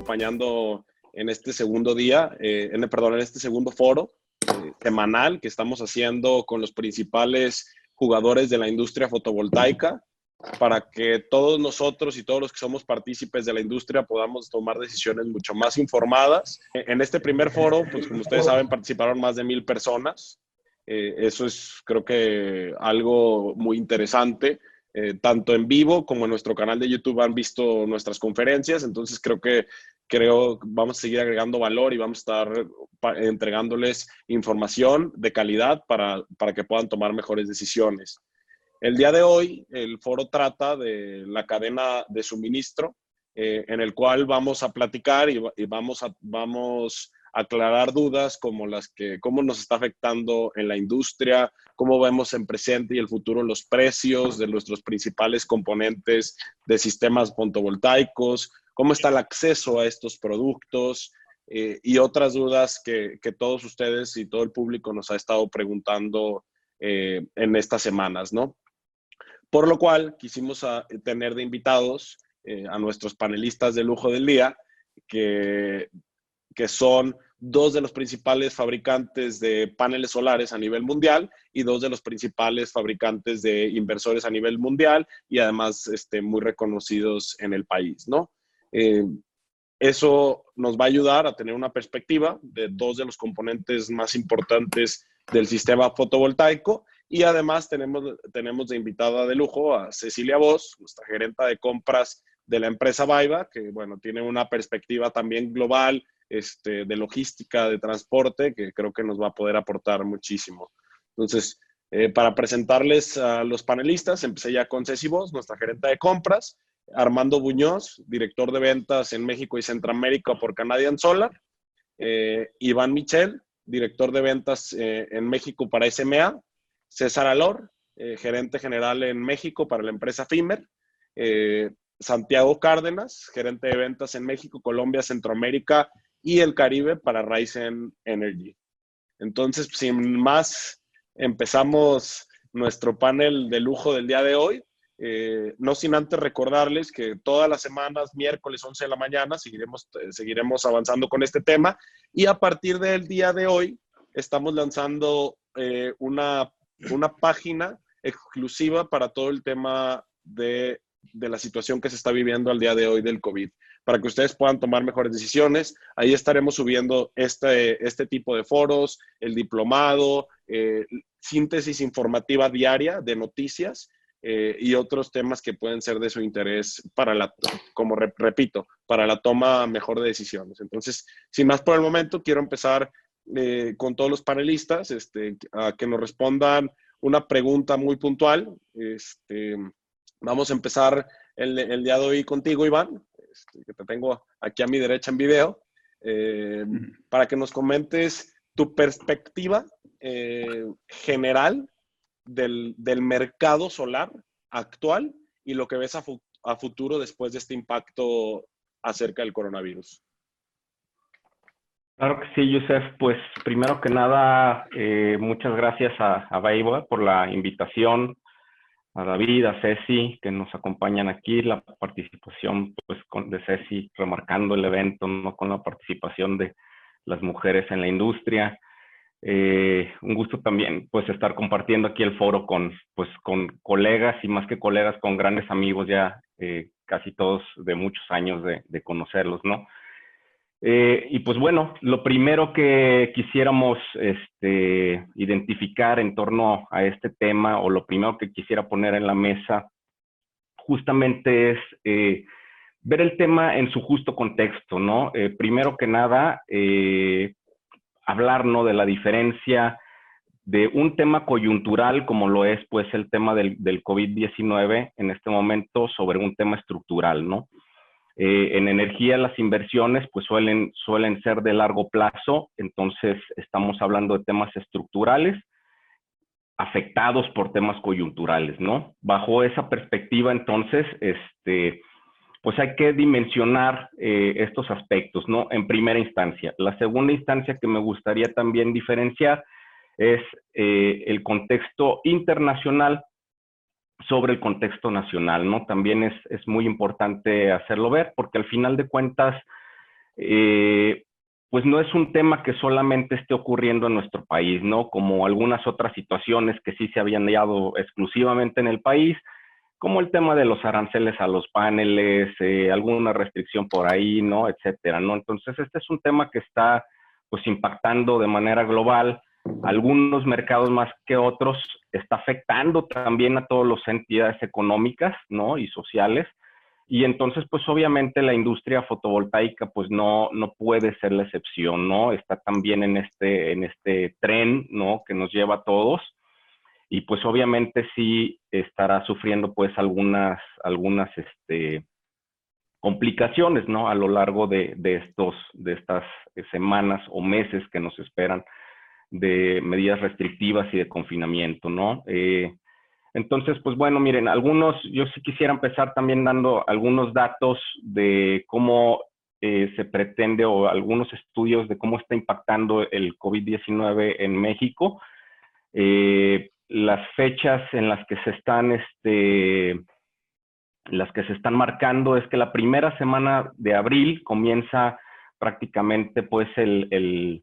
acompañando en este segundo día, eh, en, perdón, en este segundo foro eh, semanal que estamos haciendo con los principales jugadores de la industria fotovoltaica para que todos nosotros y todos los que somos partícipes de la industria podamos tomar decisiones mucho más informadas. En este primer foro, pues como ustedes saben, participaron más de mil personas. Eh, eso es, creo que, algo muy interesante. Eh, tanto en vivo como en nuestro canal de YouTube han visto nuestras conferencias, entonces creo que creo vamos a seguir agregando valor y vamos a estar entregándoles información de calidad para, para que puedan tomar mejores decisiones. El día de hoy, el foro trata de la cadena de suministro, eh, en el cual vamos a platicar y, vamos, a, vamos aclarar dudas como las que, cómo nos está afectando en la industria, cómo vemos en presente y el futuro los precios de nuestros principales componentes de sistemas fotovoltaicos, cómo está el acceso a estos productos eh, y otras dudas que, que, todos ustedes y todo el público nos ha estado preguntando eh, en estas semanas, ¿no? Por lo cual quisimos a, tener de invitados eh, a nuestros panelistas de lujo del día, que, que son dos de los principales fabricantes de paneles solares a nivel mundial y dos de los principales fabricantes de inversores a nivel mundial y además este, muy reconocidos en el país, ¿no? Eh, eso nos va a ayudar a tener una perspectiva de dos de los componentes más importantes del sistema fotovoltaico y además tenemos, tenemos de invitada de lujo a Cecilia Voss, nuestra gerenta de compras de la empresa Vaiva, que bueno, tiene una perspectiva también global este, de logística, de transporte, que creo que nos va a poder aportar muchísimo. Entonces, eh, para presentarles a los panelistas, empecé ya con Ceci Voss, nuestra gerenta de compras, Armando Buñoz, director de ventas en México y Centroamérica por Canadian Solar, eh, Iván Michel, director de ventas eh, en México para SMA, César Alor, eh, gerente general en México para la empresa FIMER, Santiago Cárdenas, gerente de ventas en México, Colombia, Centroamérica y el Caribe para Ryzen Energy. Entonces, sin más, empezamos nuestro panel de lujo del día de hoy. Eh, no sin antes recordarles que todas las semanas, miércoles 11 de la mañana, seguiremos, seguiremos avanzando con este tema y a partir del día de hoy estamos lanzando una una página exclusiva para todo el tema de, la situación que se está viviendo al día de hoy del COVID, para que ustedes puedan tomar mejores decisiones. Ahí estaremos subiendo este, este tipo de foros, el diplomado, eh, síntesis informativa diaria de noticias eh, y otros temas que pueden ser de su interés para la, como repito, para la toma mejor de decisiones. Entonces, sin más por el momento, quiero empezar eh, con todos los panelistas este, a que nos respondan una pregunta muy puntual. Este, vamos a empezar el, día de hoy contigo, Iván, este, que te tengo aquí a mi derecha en video, eh, para que nos comentes tu perspectiva eh, general del, mercado solar actual y lo que ves a futuro después de este impacto acerca del coronavirus. Claro que sí, Yusef. Pues primero que nada, eh, muchas gracias a, a por la invitación, a David, a Ceci, que nos acompañan aquí, la participación pues, de Ceci, remarcando el evento, ¿no? con la participación de las mujeres en la industria. Eh, un gusto también pues estar compartiendo aquí el foro con, pues, con colegas y más que colegas, con grandes amigos ya, eh, casi todos de muchos años de, de conocerlos, ¿no? Eh, y pues bueno, lo primero que quisiéramos este, identificar en torno a este tema o lo primero que quisiera poner en la mesa justamente es eh, ver el tema en su justo contexto, ¿no? Eh, primero que nada, hablar, ¿no? De la diferencia de un tema coyuntural como lo es pues el tema del, del COVID-19 en este momento sobre un tema estructural, ¿no? Eh, en energía las inversiones pues suelen, suelen ser de largo plazo, entonces estamos hablando de temas estructurales afectados por temas coyunturales, ¿no? Bajo esa perspectiva, entonces, este, pues hay que dimensionar eh, estos aspectos, ¿no? En primera instancia. La segunda instancia que me gustaría también diferenciar es eh, el contexto internacional sobre el contexto nacional, ¿no? También es, muy importante hacerlo ver porque al final de cuentas eh, pues no es un tema que solamente esté ocurriendo en nuestro país, ¿no? Como algunas otras situaciones que sí se habían dado exclusivamente en el país, como el tema de los aranceles a los paneles, eh, alguna restricción por ahí, ¿no? Etcétera, ¿no? Entonces, este es un tema que está, pues, impactando de manera global algunos mercados más que otros, está afectando también a todas las entidades económicas, ¿no? Y sociales. Y entonces, pues obviamente la industria fotovoltaica, pues no, no puede ser la excepción, ¿no? Está también en este, en este tren, ¿no? Que nos lleva a todos y pues obviamente sí estará sufriendo pues algunas, algunas este, complicaciones, ¿no? A lo largo de, estos, de estas semanas o meses que nos esperan de medidas restrictivas y de confinamiento, ¿no? Eh, entonces, pues bueno, miren, algunos, yo sí quisiera empezar también dando algunos datos de cómo eh, se pretende o algunos estudios de cómo está impactando el COVID-19 en México. Eh, las fechas en las que se están, este, las que se están marcando es que la primera semana de abril comienza prácticamente pues el,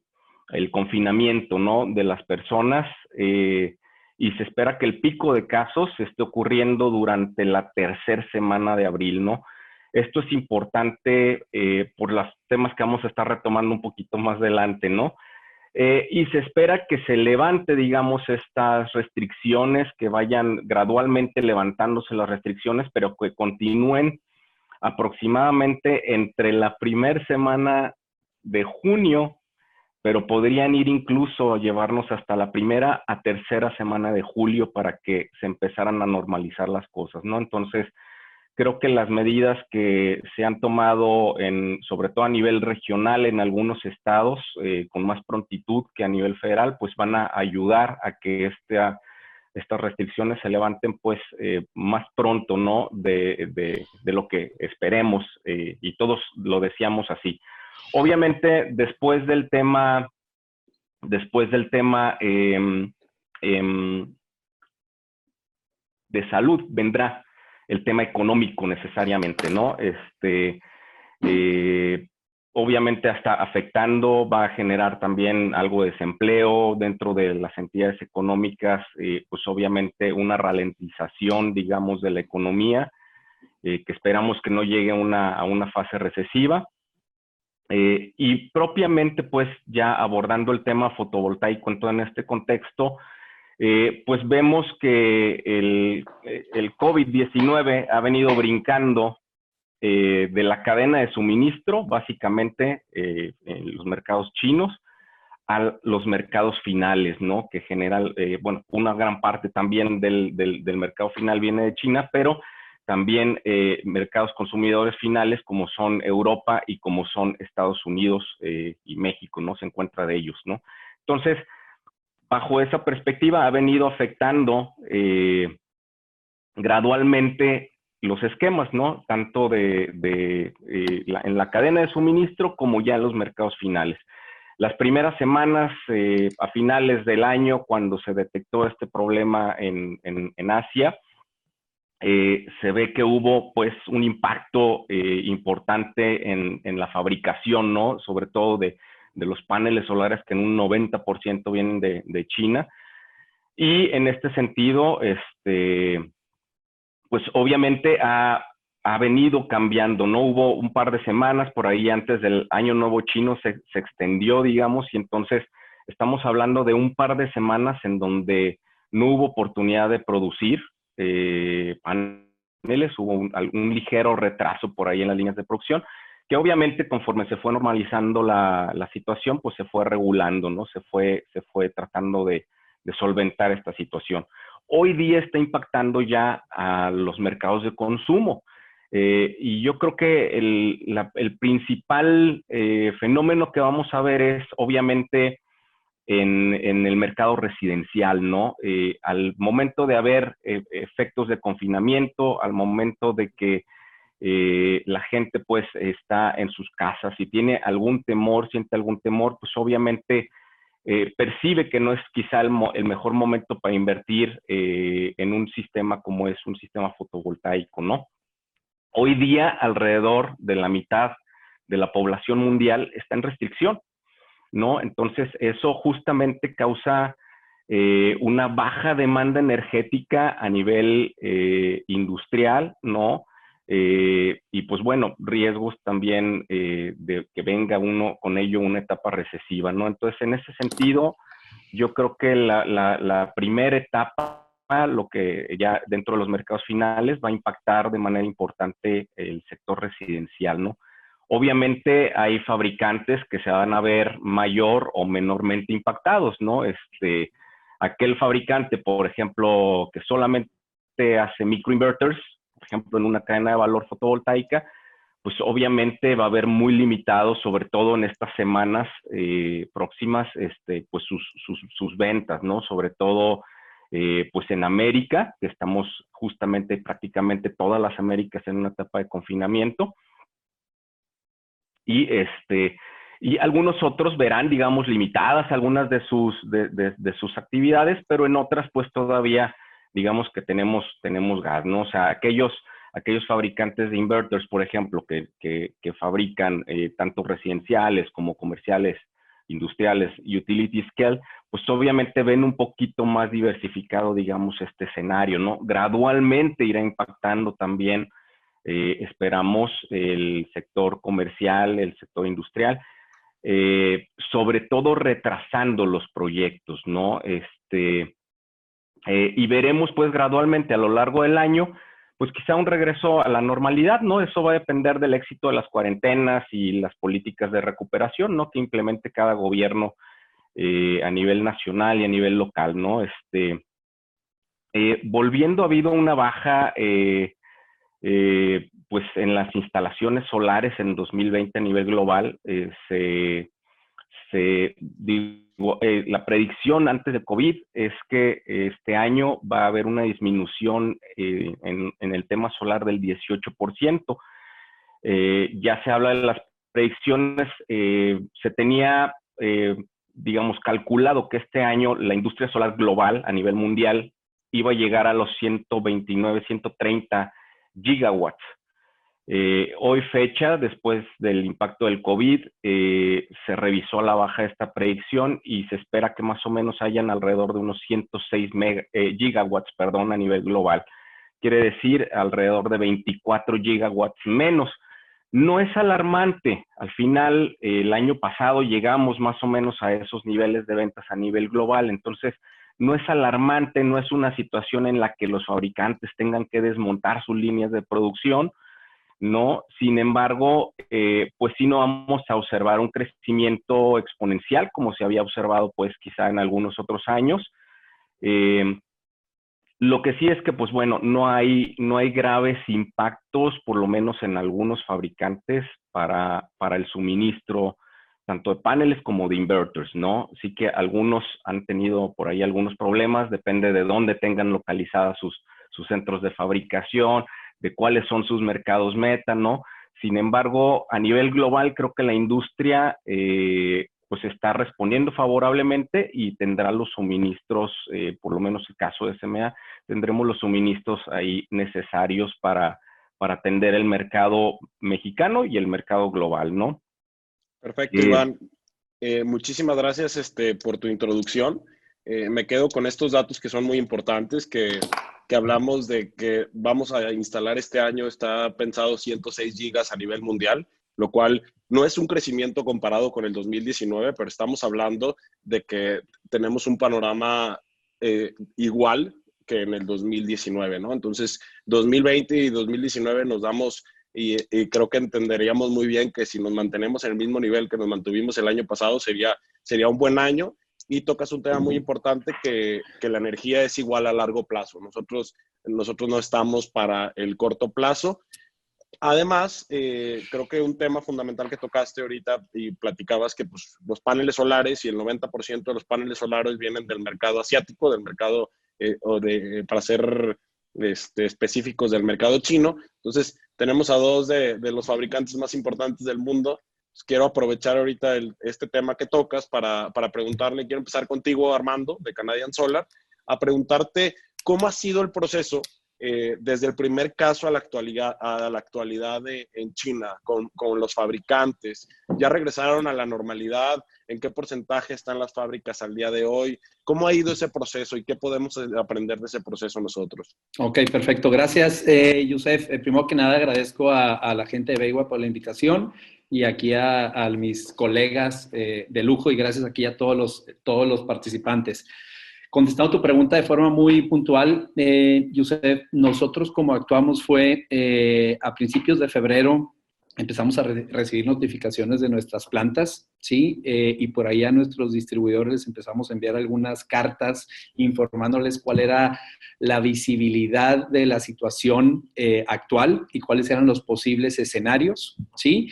confinamiento, ¿no? De las personas eh, y se espera que el pico de casos esté ocurriendo durante la tercera semana de abril, ¿no? Esto es importante eh, por los temas que vamos a estar retomando un poquito más adelante, ¿no? Eh, y se espera que se levante, digamos, estas restricciones, que vayan gradualmente levantándose las restricciones, pero que continúen aproximadamente entre la primera semana de junio, pero podrían ir incluso a llevarnos hasta la primera a tercera semana de julio para que se empezaran a normalizar las cosas, ¿no? Entonces, Creo que las medidas que se han tomado, en, sobre todo a nivel regional en algunos estados, eh, con más prontitud que a nivel federal, pues van a ayudar a que esta, estas restricciones se levanten pues eh, más pronto, ¿no? De, de, lo que esperemos eh, y todos lo decíamos así. Obviamente, después del tema, después del tema em, em, de salud vendrá el tema económico necesariamente, ¿no? Este, eh, obviamente hasta afectando, va a generar también algo de desempleo dentro de las entidades económicas, eh, pues obviamente una ralentización, digamos, de la economía, eh, que esperamos que no llegue una, a una fase recesiva. Y propiamente, pues ya abordando el tema fotovoltaico en todo este contexto, eh, pues vemos que el, el COVID-19 ha venido brincando eh, de la cadena de suministro, básicamente eh, en los mercados chinos, a los mercados finales, ¿no? Que general, bueno, una gran parte también del, del, mercado final viene de China, pero también mercados consumidores finales como son Europa y como son Estados Unidos y México, ¿no? Se encuentra de ellos, ¿no? Entonces, bajo esa perspectiva ha venido afectando eh, gradualmente los esquemas, ¿no? Tanto de, eh, en la cadena de suministro como ya en los mercados finales. Las primeras semanas, eh, a finales del año, cuando se detectó este problema en, Asia, se ve que hubo pues un impacto importante en, en, la fabricación, ¿no? Sobre todo de, de los paneles solares que en un 90% vienen de, China. Y en este sentido, este, pues obviamente ha, venido cambiando, ¿no? Hubo un par de semanas por ahí antes del año nuevo chino, se, extendió, digamos, y entonces estamos hablando de un par de semanas en donde no hubo oportunidad de producir eh, paneles, hubo un, ligero retraso por ahí en las líneas de producción, que obviamente conforme se fue normalizando la, situación, pues se fue regulando, ¿no? Se fue, se fue tratando de, solventar esta situación. Hoy día está impactando ya a los mercados de consumo. Eh, y yo creo que el, principal eh, fenómeno que vamos a ver es obviamente en, el mercado residencial, ¿no? Eh, al momento de haber efectos de confinamiento, al momento de que eh, la gente pues está en sus casas y tiene algún temor, siente algún temor, pues obviamente eh, percibe que no es quizá el, mejor momento para invertir eh, en un sistema como es un sistema fotovoltaico, ¿no? Hoy día alrededor de la mitad de la población mundial está en restricción, ¿no? Entonces, eso justamente causa eh, una baja demanda energética a nivel eh, industrial, ¿no? Eh, y pues bueno, riesgos también de que venga uno con ello una etapa recesiva, ¿no? Entonces, en ese sentido, yo creo que la, la primera etapa lo que ya dentro de los mercados finales va a impactar de manera importante el sector residencial, ¿no? Obviamente hay fabricantes que se van a ver mayor o menormente impactados, ¿no? Este, aquel fabricante, por ejemplo, que solamente hace microinverters, por ejemplo, en una cadena de valor fotovoltaica, pues obviamente va a haber muy limitado, sobre todo en estas semanas eh, próximas, este, pues sus, sus, sus, ventas, ¿no? Sobre todo, eh, pues en América, que estamos justamente prácticamente todas las Américas en una etapa de confinamiento. Y este, y algunos otros verán, digamos, limitadas algunas de sus, de, sus actividades, pero en otras, pues todavía, digamos que tenemos, tenemos gas, ¿no? O sea, aquellos, aquellos fabricantes de inverters, por ejemplo, que, que, fabrican eh, tanto residenciales como comerciales, industriales y utility scale, pues obviamente ven un poquito más diversificado, digamos, este escenario, ¿no? Gradualmente irá impactando también, eh, esperamos, el sector comercial, el sector industrial, eh, sobre todo retrasando los proyectos, ¿no? Este, eh, y veremos pues gradualmente a lo largo del año, pues quizá un regreso a la normalidad, ¿no? Eso va a depender del éxito de las cuarentenas y las políticas de recuperación, ¿no? Que implemente cada gobierno a nivel nacional y a nivel local, ¿no? Este, volviendo, ha habido una baja pues en las instalaciones solares en 2020 a nivel global, eh, se, se eh, la predicción antes de COVID es que este año va a haber una disminución en, en, el tema solar del 18%. ya se habla de las predicciones, se tenía, digamos, calculado que este año la industria solar global a nivel mundial iba a llegar a los 129, 130 gigawatts. Eh, hoy fecha, después del impacto del COVID, eh, se revisó a la baja esta predicción y se espera que más o menos hayan alrededor de unos 106 eh, gigawatts perdón, a nivel global. Quiere decir alrededor de 24 gigawatts menos. No es alarmante. Al final, el año pasado llegamos más o menos a esos niveles de ventas a nivel global. Entonces, no es alarmante, no es una situación en la que los fabricantes tengan que desmontar sus líneas de producción, ¿no? Sin embargo, eh, pues sí no vamos a observar un crecimiento exponencial como se había observado pues quizá en algunos otros años. Eh, lo que sí es que, pues bueno, no hay, no hay graves impactos, por lo menos en algunos fabricantes, para, para el suministro tanto de paneles como de inverters, ¿no? Sí que algunos han tenido por ahí algunos problemas, depende de dónde tengan localizadas sus, sus centros de fabricación, de cuáles son sus mercados meta, ¿no? Sin embargo, a nivel global, creo que la industria eh, pues está respondiendo favorablemente y tendrá los suministros, eh, por lo menos el caso de SMA, tendremos los suministros ahí necesarios para, para atender el mercado mexicano y el mercado global, ¿no? Perfecto, Iván. Eh, muchísimas gracias este, por tu introducción. Eh, me quedo con estos datos que son muy importantes, que, que, hablamos de que vamos a instalar este año, está pensado 106 gigas a nivel mundial, lo cual no es un crecimiento comparado con el 2019, pero estamos hablando de que tenemos un panorama eh, igual que en el 2019, ¿no? Entonces, 2020 y 2019 nos damos y, creo que entenderíamos muy bien que si nos mantenemos en el mismo nivel que nos mantuvimos el año pasado, sería, sería un buen año. Y tocas un tema muy importante que, que la energía es igual a largo plazo. Nosotros, nosotros no estamos para el corto plazo. Además, eh, creo que un tema fundamental que tocaste ahorita y platicabas que pues, los paneles solares y el 90% de los paneles solares vienen del mercado asiático, del mercado eh, o de, para ser este, específicos del mercado chino. Entonces, tenemos a dos de, los fabricantes más importantes del mundo. Pues, quiero aprovechar ahorita este tema que tocas para, preguntarle, quiero empezar contigo, Armando, de Canadian Solar, a preguntarte cómo ha sido el proceso eh, desde el primer caso a la actualidad, a la actualidad en China con, con, los fabricantes? ¿Ya regresaron a la normalidad? ¿En qué porcentaje están las fábricas al día de hoy? ¿Cómo ha ido ese proceso y qué podemos aprender de ese proceso nosotros? Ok, perfecto. Gracias, eh, Yusef. Eh, primero que nada, agradezco a, a la gente de Beigua por la invitación y aquí a, a mis colegas eh, de lujo y gracias aquí a todos los, todos los participantes. Contestando tu pregunta de forma muy puntual, eh, nosotros como actuamos fue eh, a principios de febrero empezamos a recibir notificaciones de nuestras plantas, ¿sí? Eh, y por ahí a nuestros distribuidores empezamos a enviar algunas cartas informándoles cuál era la visibilidad de la situación eh, actual y cuáles eran los posibles escenarios, ¿sí?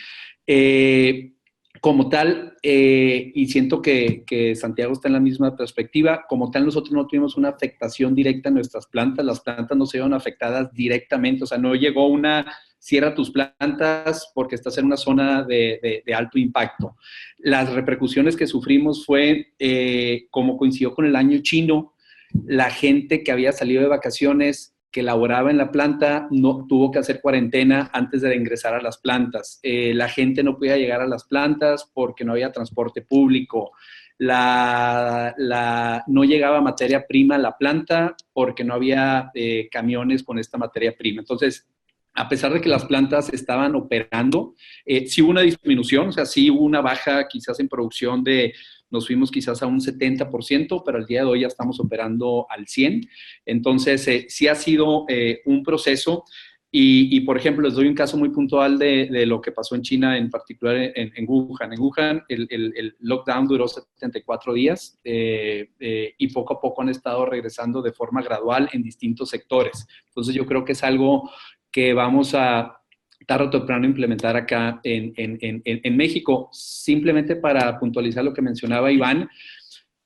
Como tal, eh, y siento que, Santiago está en la misma perspectiva, como tal nosotros no tuvimos una afectación directa en nuestras plantas, las plantas no se vieron afectadas directamente, o sea, no llegó una, cierra tus plantas porque estás en una zona de, alto impacto. Las repercusiones que sufrimos fue, eh, como coincidió con el año chino, la gente que había salido de vacaciones que laboraba en la planta no tuvo que hacer cuarentena antes de ingresar a las plantas. Eh, la gente no podía llegar a las plantas porque no había transporte público. La, no llegaba materia prima a la planta porque no había eh, camiones con esta materia prima. Entonces, a pesar de que las plantas estaban operando, eh, sí hubo una disminución, o sea, sí hubo una baja quizás en producción de nos fuimos quizás a un 70%, pero al día de hoy ya estamos operando al 100%. Entonces, eh, sí ha sido eh, un proceso. Y, por ejemplo, les doy un caso muy puntual de, lo que pasó en China, en particular en, Wuhan. En Wuhan el, lockdown duró 74 días eh, y poco a poco han estado regresando de forma gradual en distintos sectores. Entonces yo creo que es algo que vamos a tarde o temprano implementar acá en, en, en, México. Simplemente para puntualizar lo que mencionaba Iván,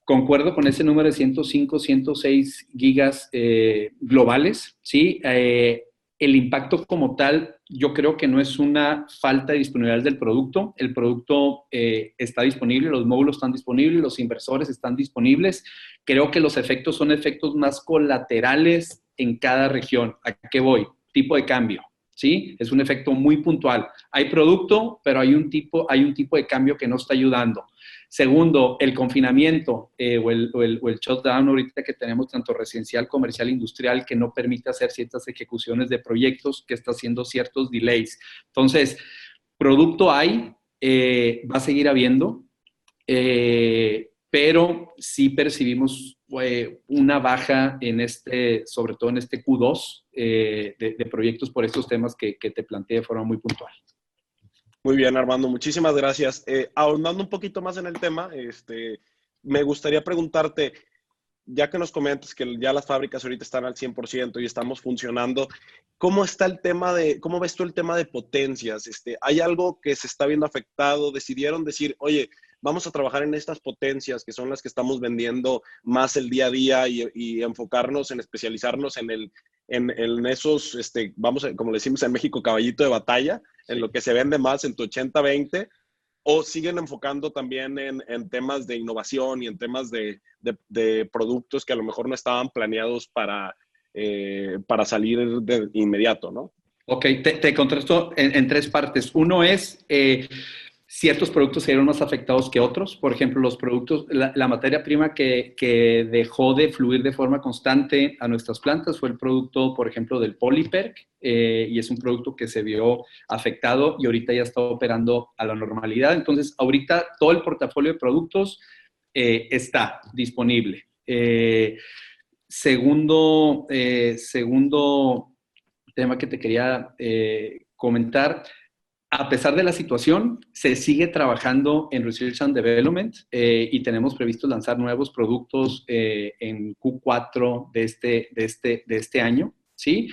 concuerdo con ese número de 105, 106 gigas eh, globales, ¿sí? Eh, el impacto como tal, yo creo que no es una falta de disponibilidad del producto. El producto eh, está disponible, los módulos están disponibles, los inversores están disponibles. Creo que los efectos son efectos más colaterales en cada región. ¿A qué voy? Tipo de cambio. ¿sí? Es un efecto muy puntual. Hay producto, pero hay un tipo, hay un tipo de cambio que no está ayudando. Segundo, el confinamiento eh, o, el, o, el, shutdown ahorita que tenemos tanto residencial, comercial, industrial, que no permite hacer ciertas ejecuciones de proyectos, que está haciendo ciertos delays. Entonces, producto hay, eh, va a seguir habiendo, eh, pero sí percibimos una baja en este, sobre todo en este Q2 eh, de, proyectos por estos temas que, te planteé de forma muy puntual. Muy bien, Armando, muchísimas gracias. Eh, ahondando un poquito más en el tema, este, me gustaría preguntarte, ya que nos comentas que ya las fábricas ahorita están al 100% y estamos funcionando, ¿cómo está el tema de, cómo ves tú el tema de potencias? Este, ¿Hay algo que se está viendo afectado? ¿Decidieron decir, oye, vamos a trabajar en estas potencias que son las que estamos vendiendo más el día a día y, enfocarnos en especializarnos en, el, en, esos, este, vamos, como decimos en México, caballito de batalla, en lo que se vende más en tu 80-20, o siguen enfocando también en, temas de innovación y en temas de, productos que a lo mejor no estaban planeados para, eh, para salir de inmediato, ¿no? Ok, te, te contrasto en, tres partes. Uno es, eh, ciertos productos se vieron más afectados que otros. Por ejemplo, los productos, la, materia prima que, dejó de fluir de forma constante a nuestras plantas fue el producto, por ejemplo, del Polyperk, eh, y es un producto que se vio afectado y ahorita ya está operando a la normalidad. Entonces, ahorita todo el portafolio de productos eh, está disponible. Eh, segundo, segundo tema que te quería comentar, a pesar de la situación, se sigue trabajando en Research and Development eh, y tenemos previsto lanzar nuevos productos eh, en Q4 de este, de este, de este año, ¿sí?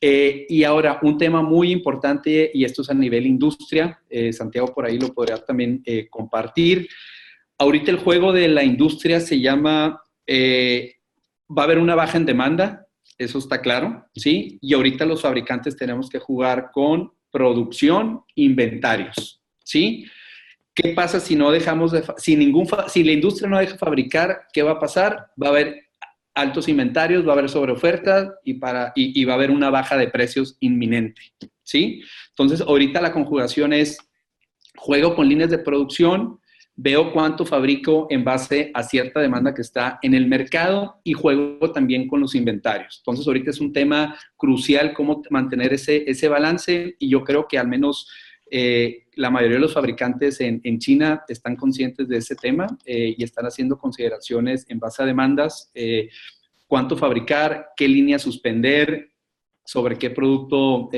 Eh, y ahora, un tema muy importante, y esto es a nivel industria, Santiago por ahí lo podría también compartir. Ahorita el juego de la industria se llama, va a haber una baja en demanda, eso está claro, ¿sí? Y ahorita los fabricantes tenemos que jugar con producción, inventarios, ¿sí? ¿Qué pasa si no dejamos de, si ningún, si la industria no deja fabricar, qué va a pasar? Va a haber altos inventarios, va a haber sobreoferta y, para, y, va a haber una baja de precios inminente, ¿sí? Entonces, ahorita la conjugación es juego con líneas de producción, veo cuánto fabrico en base a cierta demanda que está en el mercado y juego también con los inventarios. Entonces, ahorita es un tema crucial cómo mantener ese, ese balance y yo creo que al menos eh, la mayoría de los fabricantes en, China están conscientes de ese tema eh, y están haciendo consideraciones en base a demandas, eh, cuánto fabricar, qué línea suspender, sobre qué producto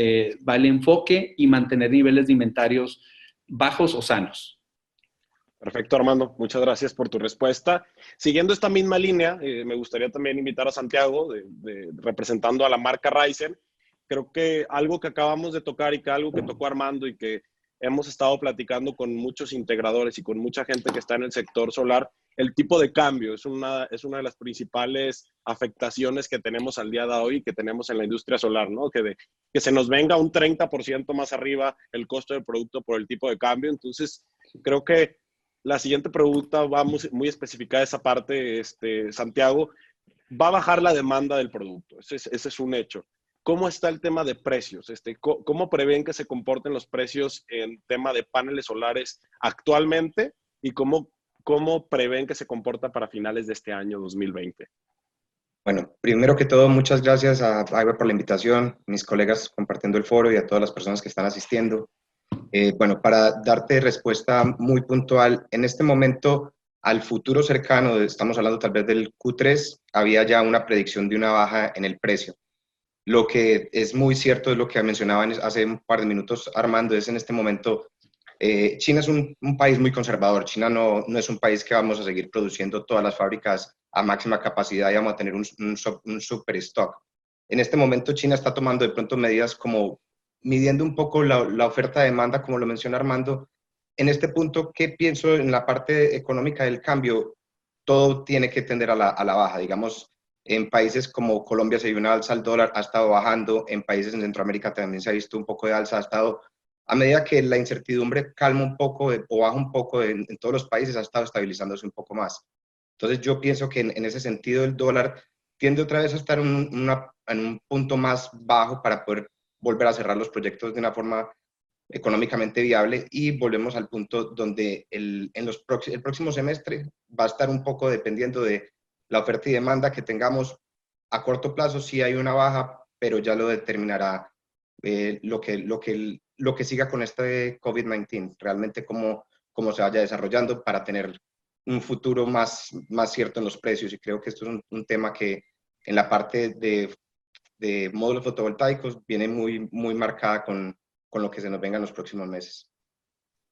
va el enfoque y mantener niveles de inventarios bajos o sanos. Perfecto, Armando. Muchas gracias por tu respuesta. Siguiendo esta misma línea, me gustaría también invitar a Santiago, representando a la marca Ryzen, creo que algo que acabamos de tocar y que algo que tocó Armando y que hemos estado platicando con muchos integradores y con mucha gente que está en el sector solar, el tipo de cambio es una, es una de las principales afectaciones que tenemos al día de hoy, que tenemos en la industria solar, ¿no? Que, de, que se nos venga un 30% más arriba el costo del producto por el tipo de cambio. Entonces, creo que la siguiente pregunta va muy, muy especificada esa parte, este, Santiago. Va a bajar la demanda del producto, ese ese es un hecho. ¿Cómo está el tema de precios? Este, ¿Cómo prevén que se comporten los precios en tema de paneles solares actualmente y cómo, cómo prevén que se comporta para finales de este año 2020? Bueno, primero que todo, muchas gracias a Agua por la invitación, mis colegas compartiendo el foro y a todas las personas que están asistiendo. Eh, bueno, para darte respuesta muy puntual, en este momento, al futuro cercano, estamos hablando tal vez del Q3, había ya una predicción de una baja en el precio. Lo que es muy cierto es lo que mencionaba hace un par de minutos Armando, es en este momento, eh, China es un, país muy conservador, China no, no es un país que vamos a seguir produciendo todas las fábricas a máxima capacidad y vamos a tener un, super stock. En este momento China está tomando de pronto medidas como midiendo un poco la, la oferta-demanda, como lo menciona Armando. En este punto, ¿qué pienso en la parte económica del cambio? Todo tiene que tender a la, a la baja. Digamos, en países como Colombia se vio una alza al dólar, ha estado bajando. En países en Centroamérica también se ha visto un poco de alza, ha estado, a medida que la incertidumbre calma un poco o baja un poco en, todos los países, ha estado estabilizándose un poco más. Entonces yo pienso que en, ese sentido el dólar tiende otra vez a estar en, un punto más bajo para poder volver a cerrar los proyectos de una forma económicamente viable y volvemos al punto donde el, en los el próximo semestre va a estar un poco dependiendo de la oferta y demanda que tengamos a corto plazo, sí hay una baja, pero ya lo determinará eh, lo, que, lo, que, lo que siga con este COVID-19, realmente cómo, cómo se vaya desarrollando para tener un futuro más, más cierto en los precios. Y creo que esto es un, tema que en la parte de, de, módulos fotovoltaicos viene muy, muy marcada con, con lo que se nos venga en los próximos meses.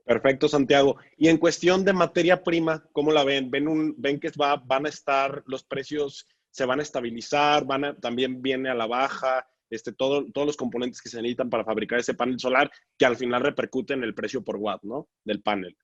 Perfecto, Santiago. Y en cuestión de materia prima, ¿cómo la ven? ¿Ven, un, ven que va, van a estar, los precios se van a estabilizar, van a, también viene a la baja, este, todo, todos los componentes que se necesitan para fabricar ese panel solar, que al final repercuten en el precio por watt, ¿no? Del panel.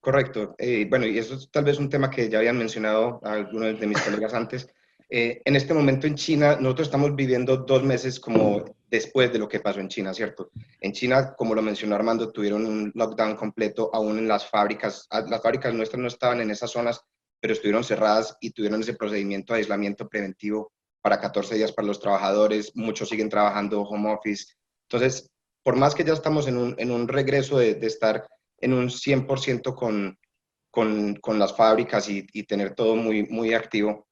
Correcto. Eh, bueno, y eso es tal vez un tema que ya habían mencionado algunos de mis colegas antes. Eh, en este momento en China, nosotros estamos viviendo dos meses como después de lo que pasó en China, ¿cierto? En China, como lo mencionó Armando, tuvieron un lockdown completo aún en las fábricas. Ah, las fábricas nuestras no estaban en esas zonas, pero estuvieron cerradas y tuvieron ese procedimiento de aislamiento preventivo para 14 días para los trabajadores. Muchos siguen trabajando home office. Entonces, por más que ya estamos en un, en un regreso de, de, estar en un 100% con, con, con, las fábricas y, y tener todo muy, muy activo,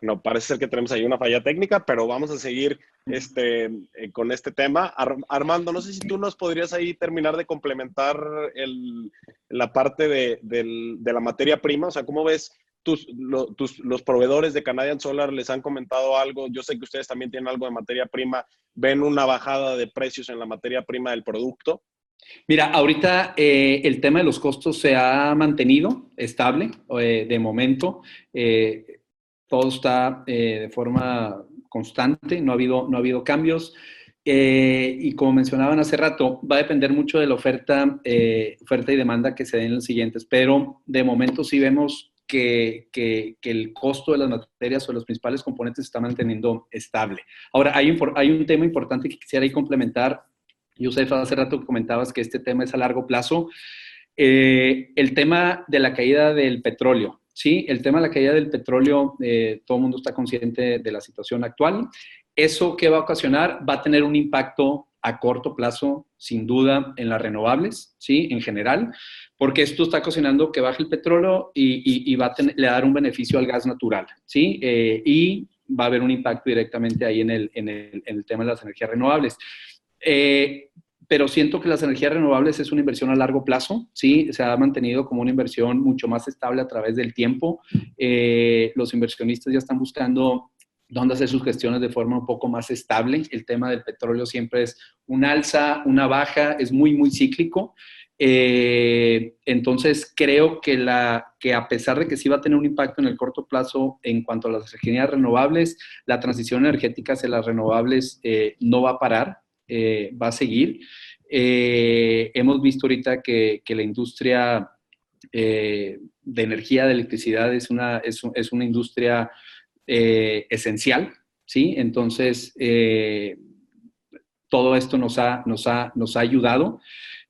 No, parece ser que tenemos ahí una falla técnica, pero vamos a seguir este, eh, con este tema. Armando, no sé si tú nos podrías ahí terminar de complementar la parte de, la materia prima. O sea, ¿cómo ves tus, los proveedores de Canadian Solar les han comentado algo? Yo sé que ustedes también tienen algo de materia prima. ¿Ven una bajada de precios en la materia prima del producto? Mira, ahorita eh, el tema de los costos se ha mantenido estable eh, de momento todo está eh, de forma constante, no ha habido, no ha habido cambios. Eh, y como mencionaban hace rato, va a depender mucho de la oferta, eh, oferta y demanda que se den en los siguientes, pero de momento sí vemos que, que, el costo de las materias o los principales componentes se está manteniendo estable. Ahora, hay un, hay un tema importante que quisiera ahí complementar. Yusef, hace rato comentabas que este tema es a largo plazo. Eh, el tema de la caída del petróleo. Sí, el tema de la caída del petróleo, eh, todo el mundo está consciente de la situación actual. ¿Eso qué va a ocasionar? Va a tener un impacto a corto plazo, sin duda, en las renovables, ¿sí? En general, porque esto está ocasionando que baje el petróleo y, va a le dar un beneficio al gas natural, ¿sí? Eh, y va a haber un impacto directamente ahí en el, en el, en el tema de las energías renovables. Eh, pero siento que las energías renovables es una inversión a largo plazo, ¿sí? Se ha mantenido como una inversión mucho más estable a través del tiempo. Eh, los inversionistas ya están buscando dónde hacer sus gestiones de forma un poco más estable. El tema del petróleo siempre es un alza, una baja, es muy, muy cíclico. Eh, entonces, creo que, la, que a pesar de que sí va a tener un impacto en el corto plazo en cuanto a las energías renovables, la transición energética hacia las renovables eh, no va a parar, eh, va a seguir. hemos visto ahorita que, la industria de energía, de electricidad, es una, es, es una industria esencial, ¿sí? Entonces, todo esto nos ha, nos ha, nos ha ayudado.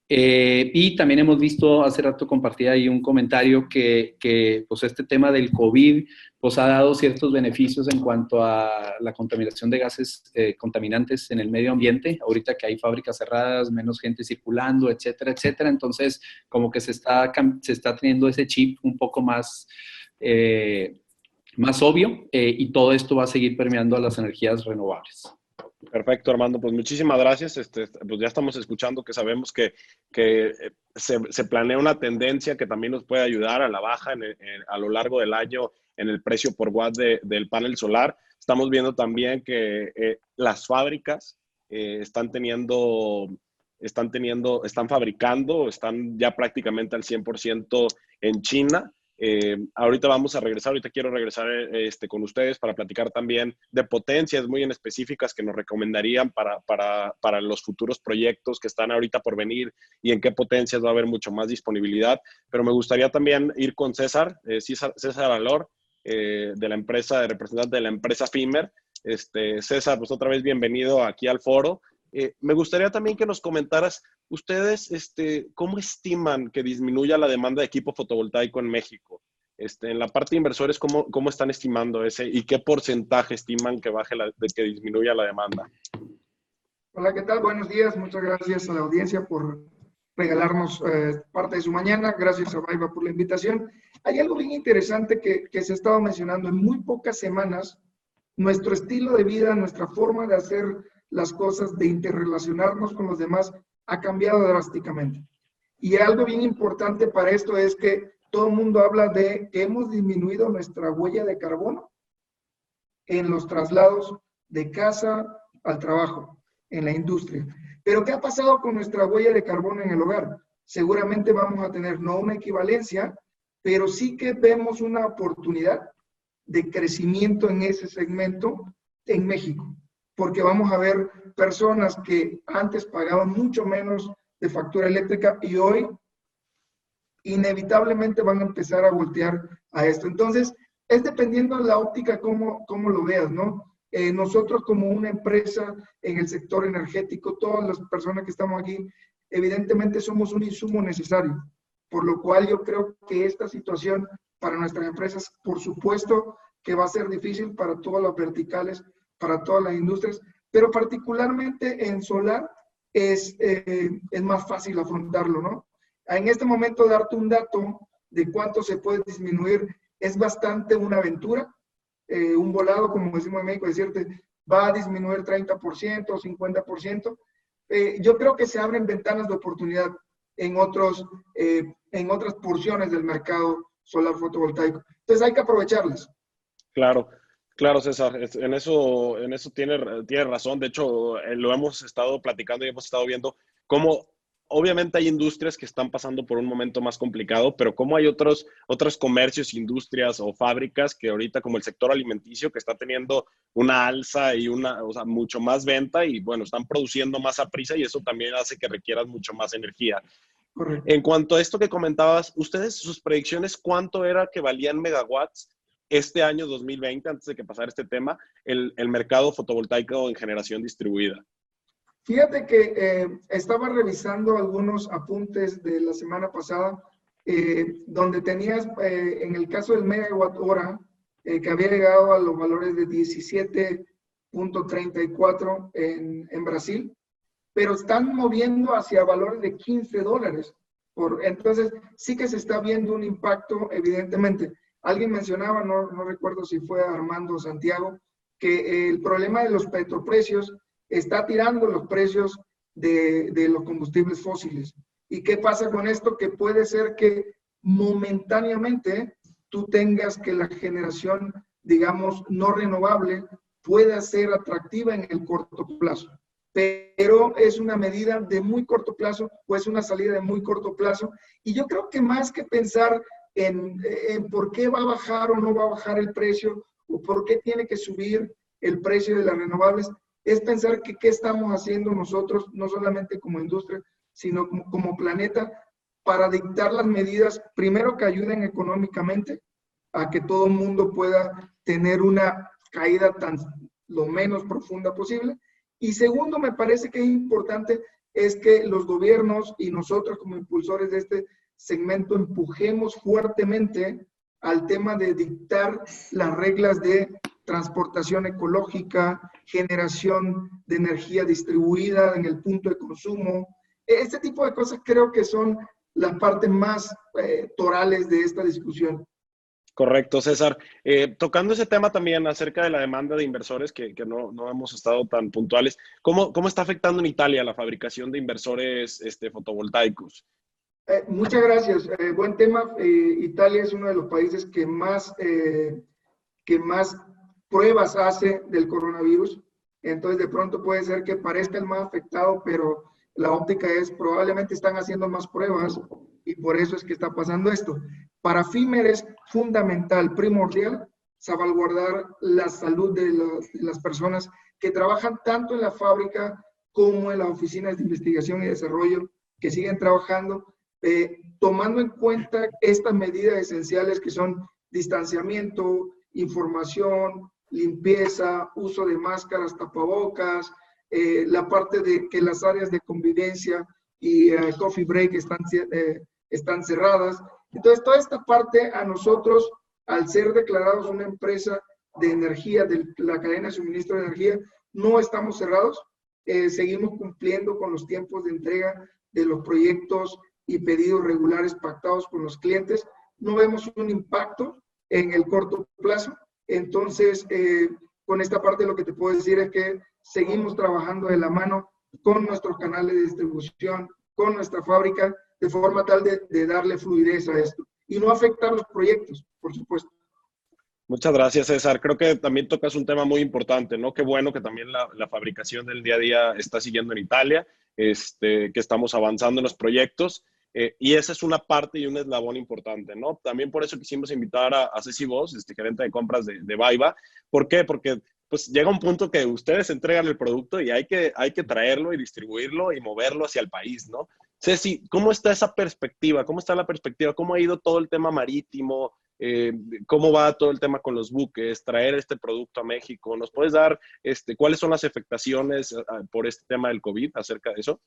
Eh, y también hemos visto, hace rato compartía ahí un comentario que, que, pues este tema del COVID pues ha dado ciertos beneficios en cuanto a la contaminación de gases eh, contaminantes en el medio ambiente, ahorita que hay fábricas cerradas, menos gente circulando, etcétera, etcétera, entonces como que se está, se está teniendo ese chip un poco más, eh, más obvio y todo esto va a seguir permeando a las energías renovables. Perfecto, Armando. Pues muchísimas gracias. Este, pues ya estamos escuchando que sabemos que, que eh, se, planea una tendencia que también nos puede ayudar a la baja a lo largo del año en el precio por watt del panel solar. Estamos viendo también que eh, las fábricas eh, están teniendo, están teniendo, están fabricando, están ya prácticamente al 100% en China. Eh, ahorita vamos a regresar, ahorita quiero regresar eh, este, con ustedes para platicar también de potencias muy en específicas que nos recomendarían para, para, para, los futuros proyectos que están ahorita por venir y en qué potencias va a haber mucho más disponibilidad. Pero me gustaría también ir con César, eh, César, César Alor, de la empresa, representante de la empresa FIMER. Este, César, pues otra vez bienvenido aquí al foro. Me gustaría también que nos comentaras ¿Ustedes este, cómo estiman que disminuya la demanda de equipo fotovoltaico en México? Este, en la parte de inversores, ¿cómo, ¿cómo, están estimando ese y qué porcentaje estiman que baje la, de que disminuya la demanda? Hola, ¿qué tal? Buenos días. Muchas gracias a la audiencia por regalarnos eh, parte de su mañana. Gracias a Baiba por la invitación. Hay algo bien interesante que, que se ha estado mencionando. En muy pocas semanas, nuestro estilo de vida, nuestra forma de hacer las cosas, de interrelacionarnos con los demás, ha cambiado drásticamente. Y algo bien importante para esto es que todo el mundo habla de que hemos disminuido nuestra huella de carbono en los traslados de casa al trabajo, en la industria. Pero ¿qué ha pasado con nuestra huella de carbono en el hogar? Seguramente vamos a tener no una equivalencia, pero sí que vemos una oportunidad de crecimiento en ese segmento en México porque vamos a ver personas que antes pagaban mucho menos de factura eléctrica y hoy inevitablemente van a empezar a voltear a esto. Entonces, es dependiendo de la óptica cómo, cómo lo veas, ¿no? Eh, nosotros como una empresa en el sector energético, todas las personas que estamos aquí, evidentemente somos un insumo necesario, por lo cual yo creo que esta situación para nuestras empresas, por supuesto que va a ser difícil para todas las verticales para todas las industrias, pero particularmente en solar es, eh, es más fácil afrontarlo, ¿no? En este momento darte un dato de cuánto se puede disminuir es bastante una aventura. Eh, un volado, como decimos en México, decirte, va a disminuir 30% o 50%. Eh, yo creo que se abren ventanas de oportunidad en, otros, en otras porciones del mercado solar fotovoltaico. Entonces hay que aprovecharlas. Claro. Claro, César, en eso, en eso tiene, tiene razón. De hecho, eh, lo hemos estado platicando y hemos estado viendo cómo obviamente hay industrias que están pasando por un momento más complicado, pero cómo hay otros, otros comercios, industrias o fábricas que ahorita, como el sector alimenticio, que está teniendo una alza y una, o sea, mucho más venta y bueno, están produciendo más a prisa y eso también hace que requieran mucho más energía. En cuanto a esto que comentabas, ustedes, sus predicciones, ¿cuánto era que valían megawatts este año 2020, antes de que pasara este tema, el, el mercado fotovoltaico en generación distribuida? Fíjate que eh, estaba revisando algunos apuntes de la semana pasada, eh, donde tenías, eh, en el caso del megawatt hora, que había llegado a los valores de 17.34 en, en Brasil, pero están moviendo hacia valores de 15 dólares. Por, entonces, sí que se está viendo un impacto, evidentemente. Alguien mencionaba, no, recuerdo si fue Armando Santiago, que el problema de los petroprecios está tirando los precios de, de, los combustibles fósiles. ¿Y qué pasa con esto? Que puede ser que momentáneamente tú tengas que la generación, digamos, no renovable pueda ser atractiva en el corto plazo. Pero es una medida de muy corto plazo o es una salida de muy corto plazo. Y yo creo que más que pensar en, por qué va a bajar o no va a bajar el precio o por qué tiene que subir el precio de las renovables, es pensar que qué estamos haciendo nosotros, no solamente como industria, sino como, planeta, para dictar las medidas, primero que ayuden económicamente a que todo mundo pueda tener una caída tan lo menos profunda posible. Y segundo, me parece que es importante es que los gobiernos y nosotros como impulsores de este segmento empujemos fuertemente al tema de dictar las reglas de transportación ecológica, generación de energía distribuida en el punto de consumo. Este tipo de cosas creo que son las partes más eh, torales de esta discusión. Correcto, César. Eh, tocando ese tema también acerca de la demanda de inversores, que, que no, no, hemos estado tan puntuales, ¿cómo, ¿cómo, está afectando en Italia la fabricación de inversores este, fotovoltaicos? Eh, muchas gracias. Eh, buen tema. Eh, Italia es uno de los países que más, que más pruebas hace del coronavirus. Entonces, de pronto puede ser que parezca el más afectado, pero la óptica es probablemente están haciendo más pruebas y por eso es que está pasando esto. Para FIMER es fundamental, primordial, salvaguardar la salud de, de las personas que trabajan tanto en la fábrica como en las oficinas de investigación y desarrollo, que siguen trabajando eh, tomando en cuenta estas medidas esenciales que son distanciamiento, información, limpieza, uso de máscaras, tapabocas, eh, la parte de que las áreas de convivencia y eh, coffee break están, eh, están cerradas. Entonces, toda esta parte a nosotros, al ser declarados una empresa de energía, de la cadena de suministro de energía, no estamos cerrados, eh, seguimos cumpliendo con los tiempos de entrega de los proyectos y pedidos regulares pactados con los clientes, no vemos un impacto en el corto plazo. Entonces, eh, con esta parte lo que te puedo decir es que seguimos trabajando de la mano con nuestros canales de distribución, con nuestra fábrica, de forma tal de, de darle fluidez a esto y no afectar los proyectos, por supuesto. Muchas gracias, César. Creo que también tocas un tema muy importante, ¿no? Qué bueno que también la, la, fabricación del día a día está siguiendo en Italia, este, que estamos avanzando en los proyectos eh, y esa es una parte y un eslabón importante, ¿no? También por eso quisimos invitar a, a Ceci Voss, este gerente de compras de, de. ¿Por qué? Porque pues llega un punto que ustedes entregan el producto y hay que, hay que traerlo y distribuirlo y moverlo hacia el país, ¿no? Ceci, ¿cómo está esa perspectiva? ¿Cómo está la perspectiva? ¿Cómo ha ido todo el tema marítimo? Eh, ¿Cómo va todo el tema con los buques? Traer este producto a México. ¿Nos puedes dar este, cuáles son las afectaciones uh, por este tema del COVID acerca de eso?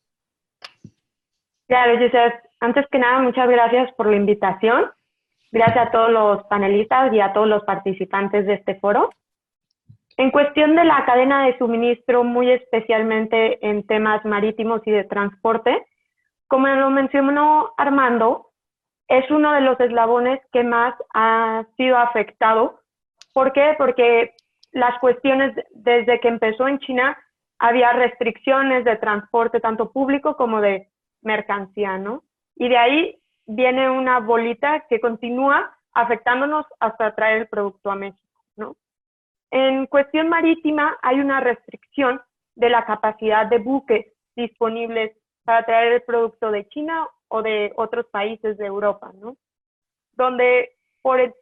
Claro, Joseph. Antes que nada, muchas gracias por la invitación. Gracias a todos los panelistas y a todos los participantes de este foro. En cuestión de la cadena de suministro, muy especialmente en temas marítimos y de transporte, como lo mencionó Armando, es uno de los eslabones que más ha sido afectado. ¿Por qué? Porque las cuestiones desde que empezó en China había restricciones de transporte tanto público como de mercancía, ¿no? Y de ahí viene una bolita que continúa afectándonos hasta traer el producto a México, ¿no? En cuestión marítima hay una restricción de la capacidad de buques disponibles para traer el producto de China o de otros países de Europa, ¿no? Donde por el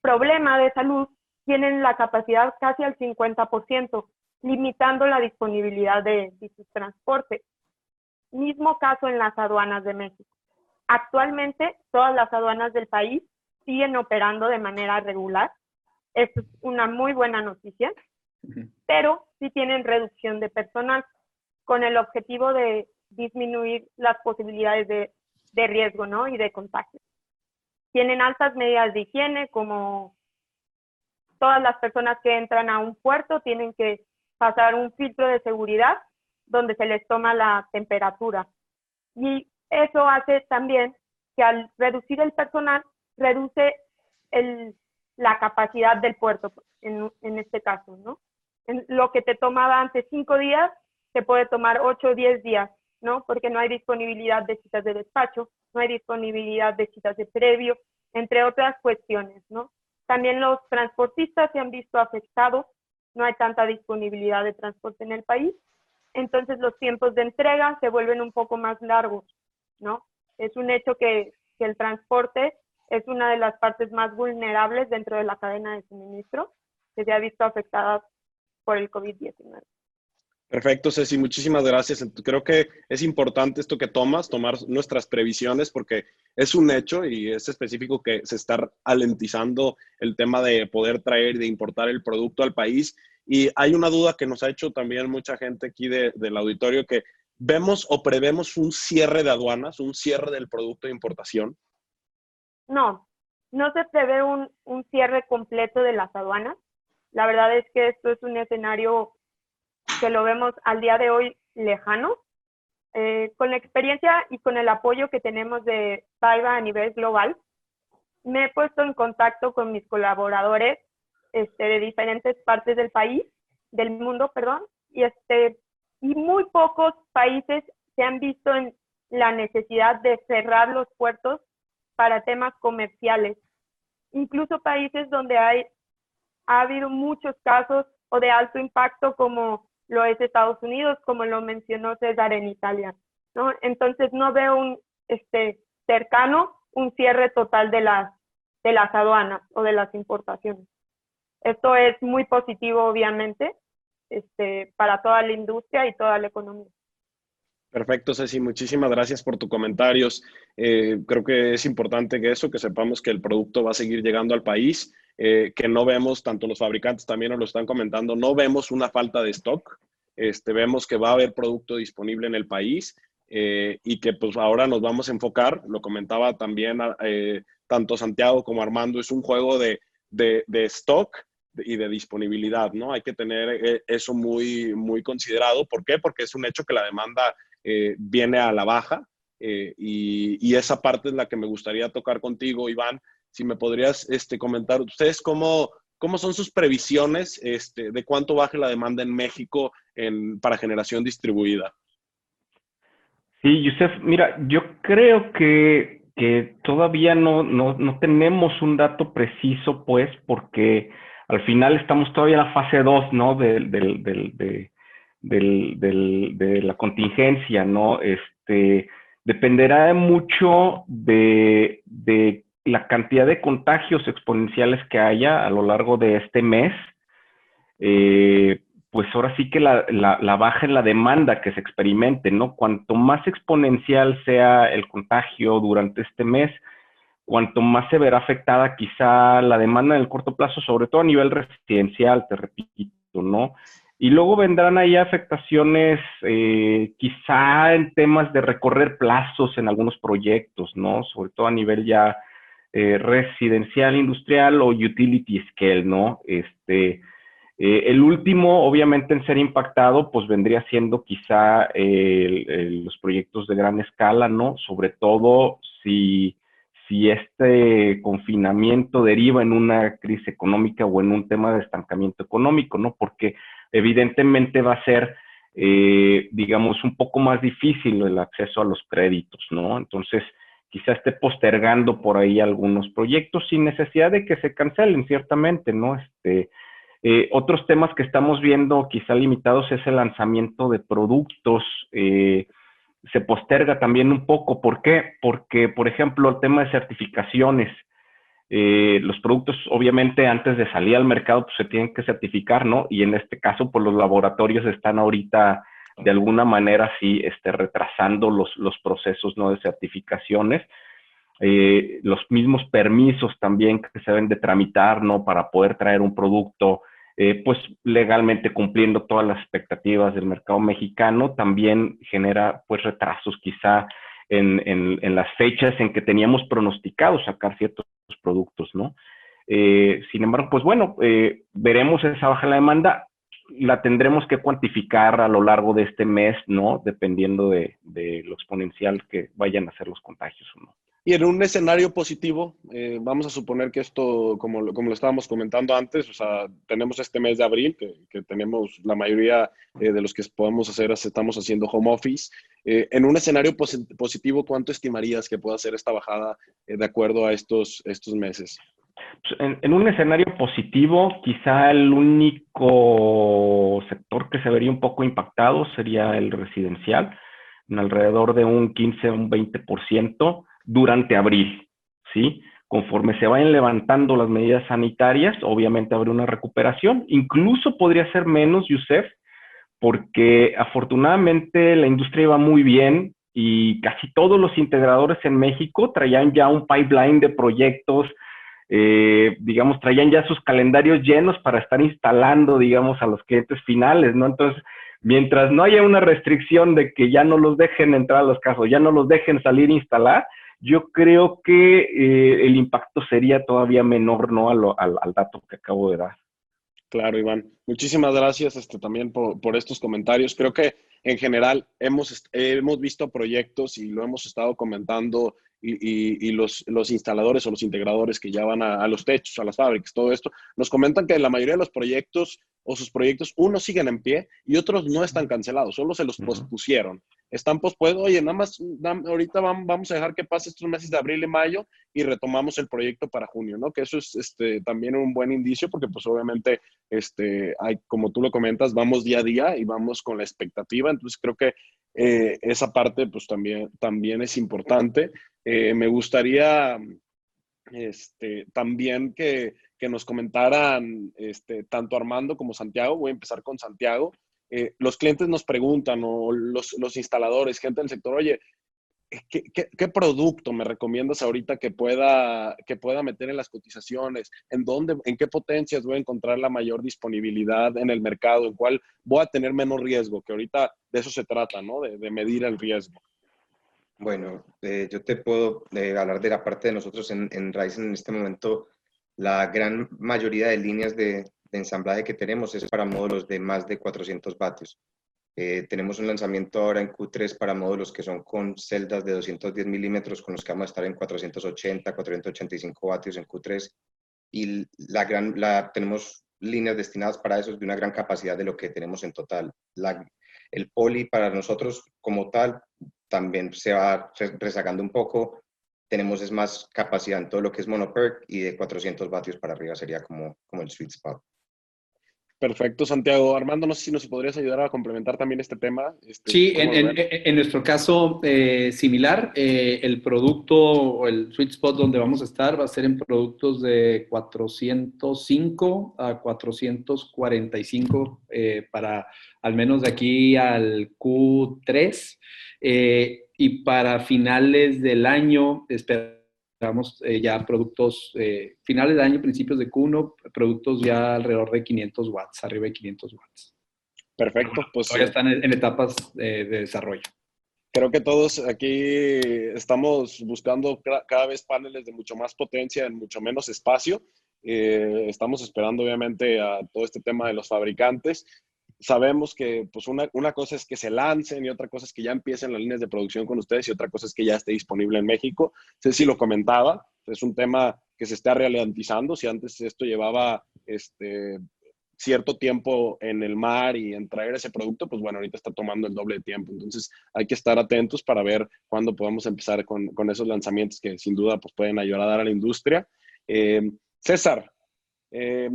problema de salud tienen la capacidad casi al 50%, limitando la disponibilidad de, de su transporte. Mismo caso en las aduanas de México. Actualmente, todas las aduanas del país siguen operando de manera regular. Esto es una muy buena noticia, pero sí tienen reducción de personal. con el objetivo de disminuir las posibilidades de, de riesgo ¿no? y de contagio. Tienen altas medidas de higiene, como todas las personas que entran a un puerto tienen que pasar un filtro de seguridad donde se les toma la temperatura. Y eso hace también que al reducir el personal, reduce el, la capacidad del puerto, en, en este caso, ¿no? En lo que te tomaba antes cinco días, te puede tomar ocho o diez días, ¿no? Porque no hay disponibilidad de citas de despacho, no hay disponibilidad de citas de previo, entre otras cuestiones, ¿no? También los transportistas se han visto afectados, no hay tanta disponibilidad de transporte en el país, entonces los tiempos de entrega se vuelven un poco más largos, ¿no? Es un hecho que, que el transporte es una de las partes más vulnerables dentro de la cadena de suministro que se ha visto afectada por el COVID-19. Perfecto, Ceci, muchísimas gracias. Creo que es importante esto que tomas, tomar nuestras previsiones, porque es un hecho y es específico que se está alentizando el tema de poder traer y de importar el producto al país. Y hay una duda que nos ha hecho también mucha gente aquí del auditorio, que vemos o prevemos un cierre de aduanas, un cierre del producto de importación. No, no se prevé un, un cierre completo de las aduanas. La verdad es que esto es un escenario que lo vemos al día de hoy lejano. Eh, con la experiencia y con el apoyo que tenemos de Paiva a nivel global, me he puesto en contacto con mis colaboradores este, de diferentes partes del país, del mundo, perdón, y, este, y muy pocos países se han visto en la necesidad de cerrar los puertos para temas comerciales. Incluso países donde hay, ha habido muchos casos o de alto impacto como lo es Estados Unidos, como lo mencionó César en Italia. ¿no? Entonces no veo un este, cercano un cierre total de las, de las aduanas o de las importaciones. Esto es muy positivo, obviamente, este, para toda la industria y toda la economía. Perfecto, Ceci. Muchísimas gracias por tus comentarios. Eh, creo que es importante que eso, que sepamos que el producto va a seguir llegando al país, eh, que no vemos, tanto los fabricantes también nos lo están comentando, no vemos una falta de stock. Este, vemos que va a haber producto disponible en el país eh, y que pues ahora nos vamos a enfocar, lo comentaba también tanto Santiago como Armando, es un juego de, de, de stock y de disponibilidad, ¿no? Hay que tener eso muy, muy considerado. ¿Por qué? Porque es un hecho que la demanda eh, viene a la baja. Eh, y, esa parte es la que me gustaría tocar contigo, Iván. Si me podrías este, comentar, ustedes cómo, cómo son sus previsiones este, de cuánto baje la demanda en México en, para generación distribuida. Sí, Yusef, mira, yo creo que, que todavía no, no, no, tenemos un dato preciso, pues, porque al final estamos todavía en la fase 2, ¿no? Del, del, del, de, la contingencia, ¿no? Este, dependerá mucho de, la cantidad de contagios exponenciales que haya a lo largo de este mes. Eh, pues ahora sí que la, la, baja en la demanda que se experimente, ¿no? Cuanto más exponencial sea el contagio durante este mes, cuanto más se verá afectada quizá la demanda en el corto plazo, sobre todo a nivel residencial, te repito, ¿no? Y luego vendrán ahí afectaciones, eh, quizá en temas de recorrer plazos en algunos proyectos, ¿no? Sobre todo a nivel ya eh, residencial, industrial o utility scale, ¿no? Este, eh, el último, obviamente, en ser impactado, pues vendría siendo quizá los proyectos de gran escala, ¿no? Sobre todo si, si este confinamiento deriva en una crisis económica o en un tema de estancamiento económico, ¿no? Porque evidentemente va a ser, eh, digamos, un poco más difícil el acceso a los créditos, ¿no? Entonces, quizá esté postergando por ahí algunos proyectos sin necesidad de que se cancelen, ciertamente, ¿no? Este, eh, otros temas que estamos viendo quizá limitados es el lanzamiento de productos. Eh, se posterga también un poco. ¿Por qué? Porque, por ejemplo, el tema de certificaciones. Eh, los productos, obviamente, antes de salir al mercado, pues se tienen que certificar, ¿no? Y en este caso, pues los laboratorios están ahorita de alguna manera sí este, retrasando los, los procesos ¿no? de certificaciones. Eh, los mismos permisos también que se deben de tramitar, ¿no? Para poder traer un producto eh, pues legalmente cumpliendo todas las expectativas del mercado mexicano, también genera pues retrasos quizá en, en, las fechas en que teníamos pronosticado sacar ciertos productos, ¿no? Eh, sin embargo, pues bueno, eh, veremos esa baja en la demanda, la tendremos que cuantificar a lo largo de este mes, ¿no? Dependiendo de, de lo exponencial que vayan a ser los contagios o no. Y en un escenario positivo, eh, vamos a suponer que esto, como, como lo estábamos comentando antes, o sea, tenemos este mes de abril, que, tenemos la mayoría eh, de los que podemos hacer, estamos haciendo home office. Eh, en un escenario positivo, ¿cuánto estimarías que pueda ser esta bajada de acuerdo a estos, estos meses? Pues, en, en, un escenario positivo, quizá el único sector que se vería un poco impactado sería el residencial, en alrededor de un 15 un 20% durante abril, ¿sí? Conforme se vayan levantando las medidas sanitarias, obviamente habrá una recuperación. Incluso podría ser menos, Yusef, porque afortunadamente la industria iba muy bien y casi todos los integradores en México traían ya un pipeline de proyectos, eh, digamos, traían ya sus calendarios llenos para estar instalando, digamos, a los clientes finales, ¿no? Entonces, mientras no haya una restricción de que ya no los dejen entrar a los casos, ya no los dejen salir a instalar, yo creo que eh, el impacto sería todavía menor, ¿no? Al, al, dato que acabo de dar. Claro, Iván. Muchísimas gracias este, también por, por, estos comentarios. Creo que en general hemos, hemos visto proyectos y lo hemos estado comentando y, y, los, los, instaladores o los integradores que ya van a, a, los techos, a las fábricas, todo esto, nos comentan que la mayoría de los proyectos o sus proyectos, unos siguen en pie y otros no están cancelados, solo se los pospusieron están pospuestos, oye, nada más, ahorita vamos a dejar que pase estos meses de abril y mayo y retomamos el proyecto para junio, ¿no? Que eso es este, también un buen indicio porque pues obviamente, este, hay, como tú lo comentas, vamos día a día y vamos con la expectativa, entonces creo que eh, esa parte pues también, también es importante. Eh, me gustaría este, también que, que nos comentaran este, tanto Armando como Santiago, voy a empezar con Santiago, eh, los clientes nos preguntan o los, los, instaladores, gente del sector, oye, ¿qué, ¿qué, producto me recomiendas ahorita que pueda, que pueda meter en las cotizaciones? ¿En dónde, en qué potencias voy a encontrar la mayor disponibilidad en el mercado? ¿En cuál voy a tener menos riesgo? Que ahorita de eso se trata, ¿no? De, de medir el riesgo. Bueno, eh, yo te puedo eh, hablar de la parte de nosotros en, en Ryzen en este momento. La gran mayoría de líneas de, de ensamblaje que tenemos es para módulos de más de 400 vatios. Eh, tenemos un lanzamiento ahora en Q3 para módulos que son con celdas de 210 milímetros, con los que vamos a estar en 480, 485 vatios en Q3. Y la gran, la, tenemos líneas destinadas para eso de una gran capacidad de lo que tenemos en total. La, el poli para nosotros como tal también se va rezagando un poco. Tenemos es más capacidad en todo lo que es monoperk y de 400 vatios para arriba sería como, como el sweet spot. Perfecto, Santiago. Armando, no sé si nos podrías ayudar a complementar también este tema. Este, sí, en, en, nuestro caso eh, similar, eh, el producto o el sweet spot donde vamos a estar va a ser en productos de 405 a 445 eh, para al menos de aquí al Q3 y para finales del año esperamos eh, ya productos eh, finales de año, principios de Q1, productos ya alrededor de 500 watts, arriba de 500 watts. Perfecto, pues. Todavía están en, etapas de, desarrollo. Creo que todos aquí estamos buscando cada vez paneles de mucho más potencia en mucho menos espacio. Eh, estamos esperando obviamente a todo este tema de los fabricantes sabemos que pues una, una, cosa es que se lancen y otra cosa es que ya empiecen las líneas de producción con ustedes y otra cosa es que ya esté disponible en México. Si lo comentaba, es un tema que se está ralentizando. Si antes esto llevaba este, cierto tiempo en el mar y en traer ese producto, pues bueno, ahorita está tomando el doble de tiempo. Entonces hay que estar atentos para ver cuándo podemos empezar con, con esos lanzamientos que sin duda pues, pueden ayudar a la industria. Eh, César, eh,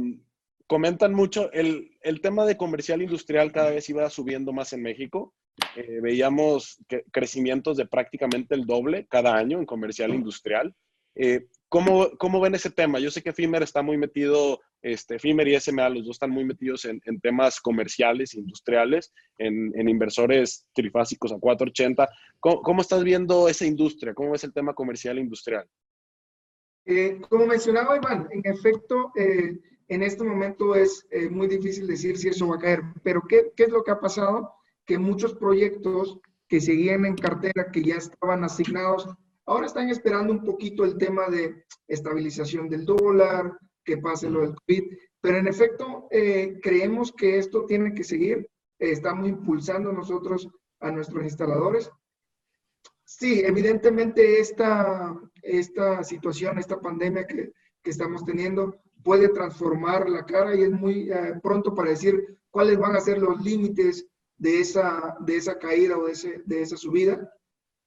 comentan mucho, el, el, tema de comercial industrial cada vez iba subiendo más en México. Eh, veíamos que, crecimientos de prácticamente el doble cada año en comercial industrial. Eh, ¿cómo, ¿cómo, ven ese tema? Yo sé que FIMER está muy metido, este, FIMER y SMA, los dos están muy metidos en, en temas comerciales, industriales, en, en, inversores trifásicos a 480. ¿Cómo, ¿Cómo, estás viendo esa industria? ¿Cómo ves el tema comercial industrial? Eh, como mencionaba Iván, en efecto, eh, en este momento es eh, muy difícil decir si eso va a caer, pero ¿qué, ¿qué, es lo que ha pasado? Que muchos proyectos que seguían en cartera, que ya estaban asignados, ahora están esperando un poquito el tema de estabilización del dólar, que pase lo del COVID, pero en efecto creemos que esto tiene que seguir, estamos impulsando nosotros a nuestros instaladores Sí, evidentemente esta, esta situación, esta pandemia que, que, estamos teniendo puede transformar la cara y es muy eh, pronto para decir cuáles van a ser los límites de esa, de esa caída o de, ese, de esa subida.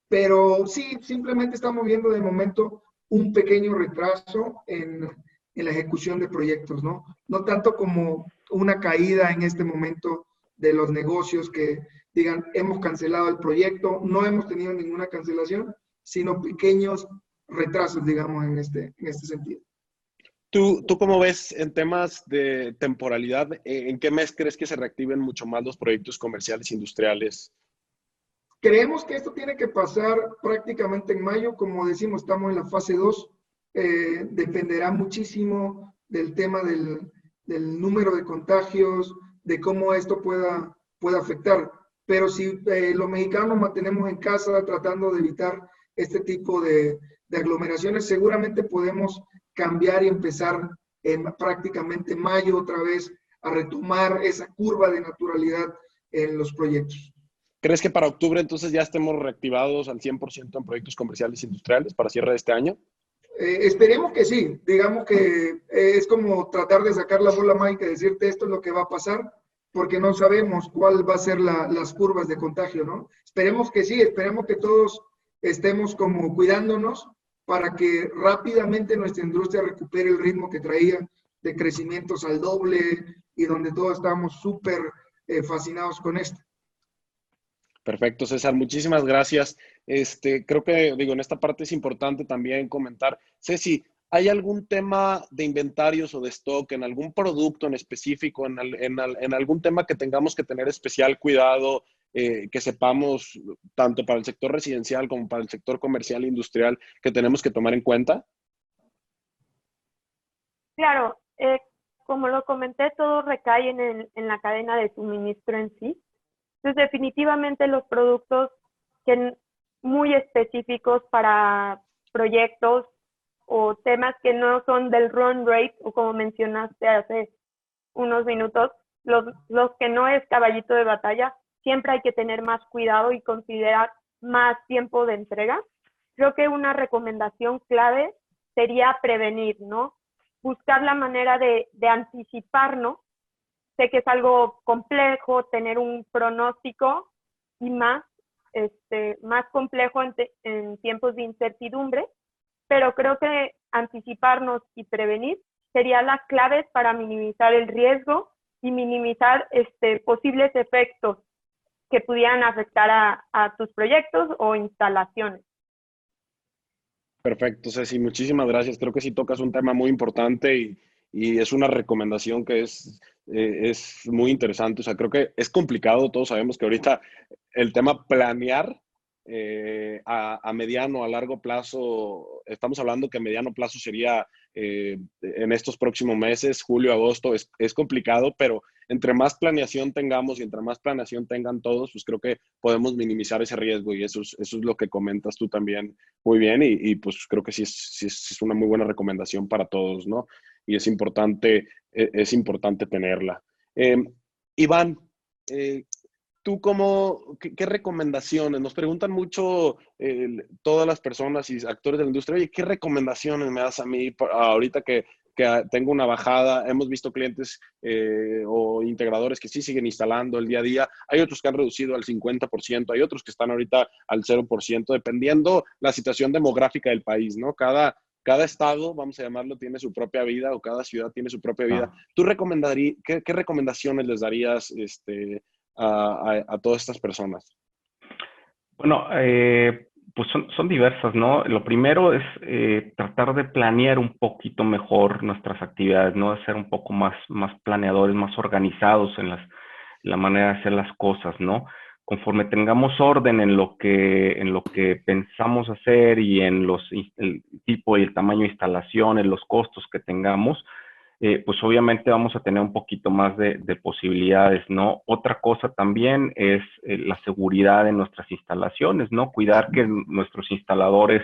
Pero sí, simplemente estamos viendo de momento un pequeño retraso en, en la ejecución de proyectos, ¿no? No tanto como una caída en este momento de los negocios que, digan, hemos cancelado el proyecto, no hemos tenido ninguna cancelación, sino pequeños retrasos, digamos, en este, en este sentido. ¿Tú, ¿Tú cómo ves en temas de temporalidad? ¿En qué mes crees que se reactiven mucho más los proyectos comerciales industriales? Creemos que esto tiene que pasar prácticamente en mayo. Como decimos, estamos en la fase 2. Eh, dependerá muchísimo del tema del, del, número de contagios, de cómo esto pueda, pueda afectar pero si eh, los mexicanos mantenemos en casa tratando de evitar este tipo de, de aglomeraciones, seguramente podemos cambiar y empezar en prácticamente mayo otra vez a retomar esa curva de naturalidad en los proyectos. ¿Crees que para octubre entonces ya estemos reactivados al 100% en proyectos comerciales e industriales para cierre de este año? Eh, esperemos que sí. Digamos que es como tratar de sacar la bola mágica y decirte esto es lo que va a pasar porque no sabemos cuál va a ser la, las curvas de contagio, ¿no? Esperemos que sí, esperemos que todos estemos como cuidándonos para que rápidamente nuestra industria recupere el ritmo que traía de crecimientos al doble y donde todos estamos súper eh, fascinados con esto. Perfecto, César, muchísimas gracias. Este, creo que, digo, en esta parte es importante también comentar. Ceci, ¿Hay algún tema de inventarios o de stock en algún producto en específico, en, algún tema que tengamos que tener especial cuidado, eh, que sepamos tanto para el sector residencial como para el sector comercial e industrial que tenemos que tomar en cuenta? Claro, eh, como lo comenté, todo recae en la cadena de suministro en sí. Entonces, definitivamente los productos que muy específicos para proyectos o temas que no son del run rate o como mencionaste hace unos minutos, los, los que no es caballito de batalla, siempre hay que tener más cuidado y considerar más tiempo de entrega. Creo que una recomendación clave sería prevenir, ¿no? Buscar la manera de, anticiparnos. Sé que es algo complejo tener un pronóstico y más, este, más complejo en tiempos de incertidumbre, pero creo que anticiparnos y prevenir serían las claves para minimizar el riesgo y minimizar este, posibles efectos que pudieran afectar a, a tus proyectos o instalaciones. Perfecto, Ceci, muchísimas gracias. Creo que sí tocas un tema muy importante y, es una recomendación que es, eh, es muy interesante. O sea, creo que es complicado, todos sabemos que ahorita el tema planear eh, a, a, mediano, a largo plazo, estamos hablando que a mediano plazo sería eh, en estos próximos meses, julio, agosto, es, es, complicado, pero entre más planeación tengamos y entre más planeación tengan todos, pues creo que podemos minimizar ese riesgo y eso es, eso es lo que comentas tú también muy bien y, y pues creo que sí es, sí es, una muy buena recomendación para todos, ¿no? Y es importante, e, es, importante tenerla. Eh, Iván, eh, ¿Tú cómo, qué, recomendaciones? Nos preguntan mucho eh, todas las personas y actores de la industria, oye, ¿qué recomendaciones me das a mí ahorita que, que tengo una bajada? Hemos visto clientes eh, o integradores que sí siguen instalando el día a día. Hay otros que han reducido al 50%, hay otros que están ahorita al 0%, dependiendo la situación demográfica del país, ¿no? Cada, cada estado, vamos a llamarlo, tiene su propia vida o cada ciudad tiene su propia vida. ¿Tú recomendarías, qué, qué, recomendaciones les darías este, a, a, todas estas personas? Bueno, eh, pues son, son, diversas, ¿no? Lo primero es eh, tratar de planear un poquito mejor nuestras actividades, ¿no? De ser un poco más, más planeadores, más organizados en, las, la manera de hacer las cosas, ¿no? conforme tengamos orden en lo que, en lo que pensamos hacer y en los, el tipo y el tamaño de instalaciones, los costos que tengamos, eh, pues obviamente vamos a tener un poquito más de, posibilidades, ¿no? Otra cosa también es eh, la seguridad de nuestras instalaciones, ¿no? Cuidar que nuestros instaladores,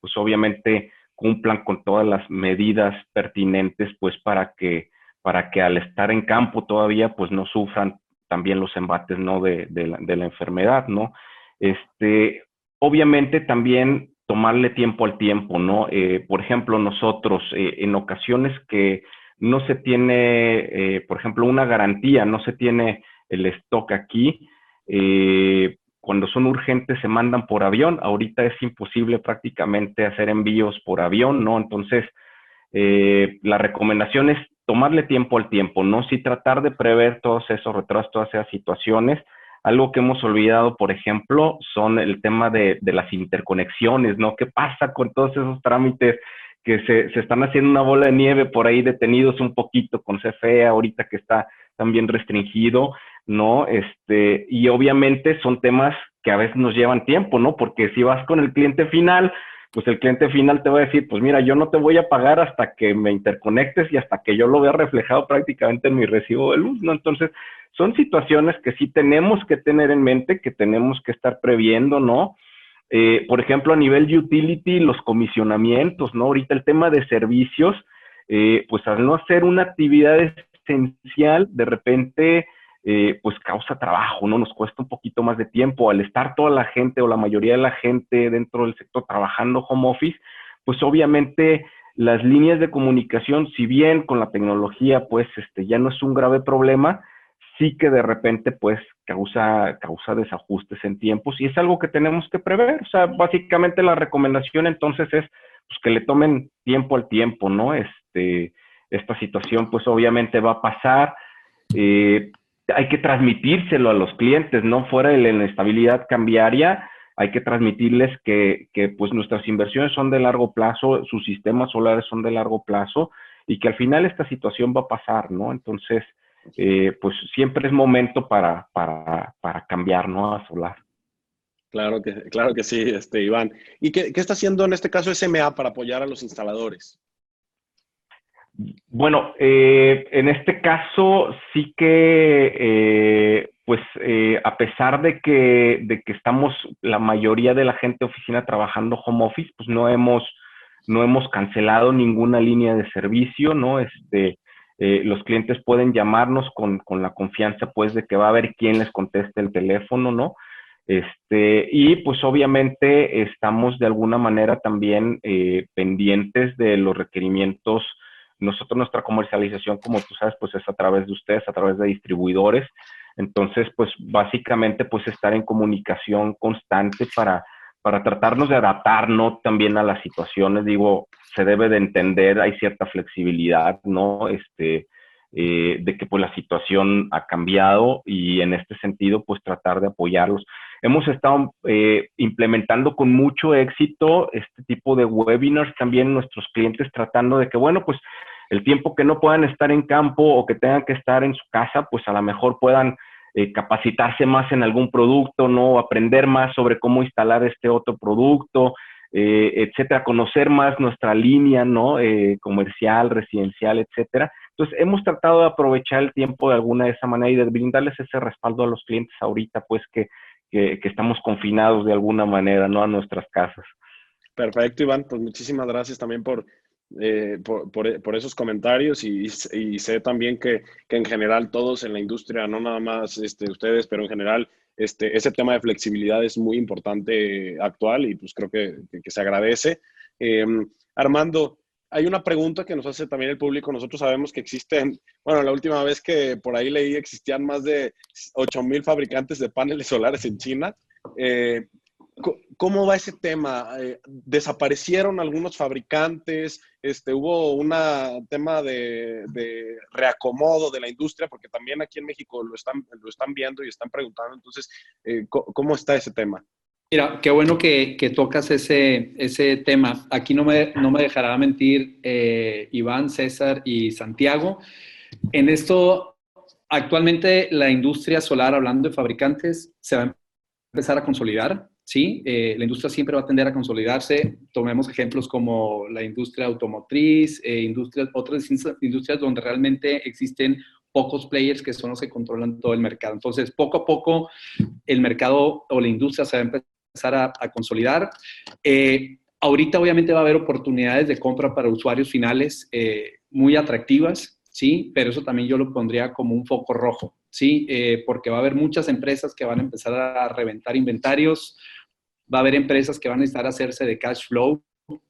pues obviamente cumplan con todas las medidas pertinentes, pues para que, para que al estar en campo todavía, pues no sufran también los embates, ¿no? De, la, enfermedad, ¿no? Este, obviamente también tomarle tiempo al tiempo, ¿no? Eh, por ejemplo, nosotros en ocasiones que no se tiene, eh, por ejemplo, una garantía, no se tiene el stock aquí, cuando son urgentes se mandan por avión, ahorita es imposible prácticamente hacer envíos por avión, ¿no? Entonces, la recomendación es tomarle tiempo al tiempo, ¿no? Sí tratar de prever todos esos retrasos, todas esas situaciones. Algo que hemos olvidado, por ejemplo, son el tema de, las interconexiones, ¿no? ¿Qué pasa con todos esos trámites que se, se, están haciendo una bola de nieve por ahí detenidos un poquito con CFE ahorita que está también restringido, ¿no? Este, y obviamente son temas que a veces nos llevan tiempo, ¿no? Porque si vas con el cliente final, pues el cliente final te va a decir, pues mira, yo no te voy a pagar hasta que me interconectes y hasta que yo lo vea reflejado prácticamente en mi recibo de luz, ¿no? Entonces, son situaciones que sí tenemos que tener en mente, que tenemos que estar previendo, ¿no? Eh, por ejemplo, a nivel utility, los comisionamientos, ¿no? Ahorita el tema de servicios, eh, pues al no hacer una actividad esencial, de repente eh, pues causa trabajo, ¿no? Nos cuesta un poquito más de tiempo. Al estar toda la gente o la mayoría de la gente dentro del sector trabajando home office, pues obviamente las líneas de comunicación, si bien con la tecnología, pues este, ya no es un grave problema, sí que de repente pues causa, causa desajustes en tiempos y es algo que tenemos que prever. O sea, básicamente la recomendación entonces es pues, que le tomen tiempo al tiempo, ¿no? Este, esta situación pues obviamente va a pasar. Eh, hay que transmitírselo a los clientes, no fuera de la inestabilidad cambiaria, hay que transmitirles que, que, pues nuestras inversiones son de largo plazo, sus sistemas solares son de largo plazo y que al final esta situación va a pasar, ¿no? Entonces, eh, pues siempre es momento para, para, para, cambiar, ¿no? A solar. Claro que, claro que sí, este, Iván. ¿Y qué, qué está haciendo en este caso SMA para apoyar a los instaladores? Bueno, eh, en este caso sí que, eh, pues eh, a pesar de que, de que estamos la mayoría de la gente de oficina trabajando home office, pues no hemos, no hemos cancelado ninguna línea de servicio, ¿no? Este, los clientes pueden llamarnos con, con, la confianza, pues, de que va a haber quien les conteste el teléfono, ¿no? Este, y pues obviamente estamos de alguna manera también pendientes de los requerimientos nosotros nuestra comercialización, como tú sabes, pues es a través de ustedes, a través de distribuidores. Entonces, pues básicamente, pues estar en comunicación constante para, para tratarnos de adaptar, ¿no? También a las situaciones, digo, se debe de entender, hay cierta flexibilidad, ¿no? Este, eh, de que pues la situación ha cambiado y en este sentido, pues tratar de apoyarlos. Hemos estado eh, implementando con mucho éxito este tipo de webinars también nuestros clientes tratando de que, bueno, pues el tiempo que no puedan estar en campo o que tengan que estar en su casa, pues a lo mejor puedan eh, capacitarse más en algún producto, ¿no? Aprender más sobre cómo instalar este otro producto, eh, etcétera, conocer más nuestra línea, ¿no? Eh, comercial, residencial, etcétera. Entonces, hemos tratado de aprovechar el tiempo de alguna de esa manera y de brindarles ese respaldo a los clientes ahorita, pues que, que, que estamos confinados de alguna manera, ¿no? A nuestras casas. Perfecto, Iván. Pues muchísimas gracias también por, eh, por, por, esos comentarios y, sé también que, que, en general todos en la industria, no nada más este, ustedes, pero en general este, ese tema de flexibilidad es muy importante actual y pues creo que, que se agradece. Em, Armando, hay una pregunta que nos hace también el público. Nosotros sabemos que existen, bueno, la última vez que por ahí leí existían más de 8 mil fabricantes de paneles solares en China. Eh, ¿Cómo va ese tema? Eh, ¿Desaparecieron algunos fabricantes? Este, ¿Hubo un tema de, reacomodo de la industria? Porque también aquí en México lo están, lo están viendo y están preguntando. Entonces, eh, ¿cómo está ese tema? Mira, qué bueno que, tocas ese, ese tema. Aquí no me, no me dejará mentir eh, Iván, César y Santiago. En esto actualmente la industria solar, hablando de fabricantes, se va a empezar a consolidar. ¿Sí? Eh, la industria siempre va a tender a consolidarse. Tomemos ejemplos como la industria automotriz, eh, industrias, otras industrias donde realmente existen pocos players que son los que controlan todo el mercado. Entonces, poco a poco, el mercado o la industria se va a empezar a, consolidar. Eh, ahorita, obviamente, va a haber oportunidades de compra para usuarios finales muy atractivas, ¿sí? Pero eso también yo lo pondría como un foco rojo, ¿sí? porque va a haber muchas empresas que van a empezar a reventar inventarios, va a haber empresas que van a a hacerse de cash flow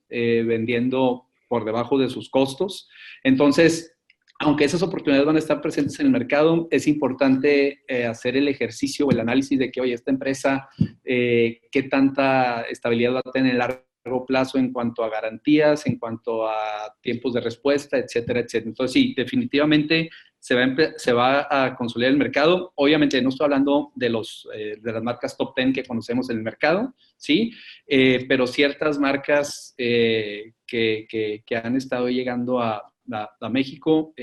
eh, vendiendo por debajo de sus costos. Entonces, aunque esas oportunidades van a estar presentes en el mercado, es importante eh, hacer el ejercicio o el análisis de que, oye, esta empresa, eh, qué tanta estabilidad va a tener en largo plazo en cuanto a garantías, en cuanto a tiempos de respuesta, etcétera, etcétera. Entonces, sí, definitivamente se va, a a consolidar el mercado. Obviamente no estoy hablando de, los, eh, de las marcas top 10 que conocemos en el mercado, ¿sí? Eh, pero ciertas marcas eh, que, que, han estado llegando a, a, México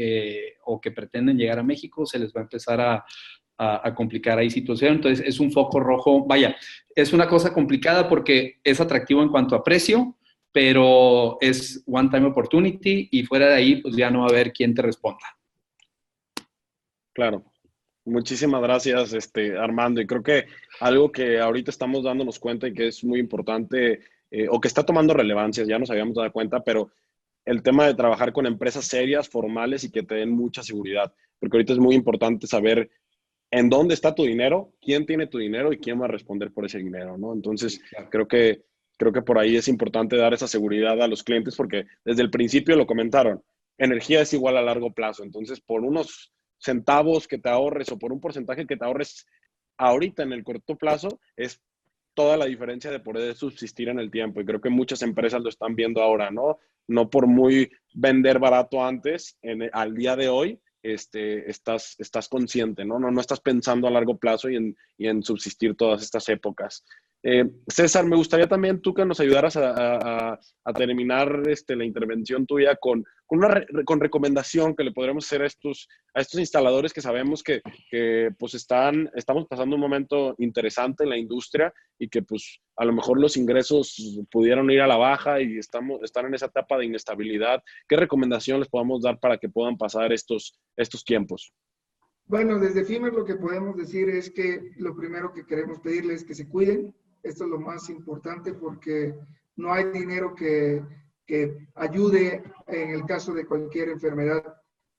o que pretenden llegar a México, se les va a empezar a, a, complicar ahí situación. Entonces es un foco rojo. Vaya, es una cosa complicada porque es atractivo en cuanto a precio, pero es one time opportunity y fuera de ahí pues ya no va a haber quien te responda. Claro. Muchísimas gracias, este, Armando. Y creo que algo que ahorita estamos dándonos cuenta y que es muy importante, eh, o que está tomando relevancia, ya nos habíamos dado cuenta, pero el tema de trabajar con empresas serias, formales y que te den mucha seguridad. Porque ahorita es muy importante saber en dónde está tu dinero, quién tiene tu dinero y quién va a responder por ese dinero, ¿no? Entonces, creo que, creo que por ahí es importante dar esa seguridad a los clientes porque desde el principio lo comentaron, energía es igual a largo plazo. Entonces, por unos centavos que te ahorres o por un porcentaje que te ahorres ahorita en el corto plazo, es toda la diferencia de poder subsistir en el tiempo. Y creo que muchas empresas lo están viendo ahora, ¿no? No por muy vender barato antes, en, al día de hoy, este, estás, estás consciente, ¿no? ¿no? No estás pensando a largo plazo y en, y en subsistir todas estas épocas. Eh, César, me gustaría también tú que nos ayudaras a, terminar este, la intervención tuya con, una con recomendación que le podremos hacer a estos, a estos instaladores que sabemos que, pues están, estamos pasando un momento interesante en la industria y que pues a lo mejor los ingresos pudieron ir a la baja y estamos, están en esa etapa de inestabilidad. ¿Qué recomendación les podemos dar para que puedan pasar estos, estos tiempos? Bueno, desde FIMER lo que podemos decir es que lo primero que queremos pedirles es que se cuiden, esto es lo más importante porque no hay dinero que, que ayude en el caso de cualquier enfermedad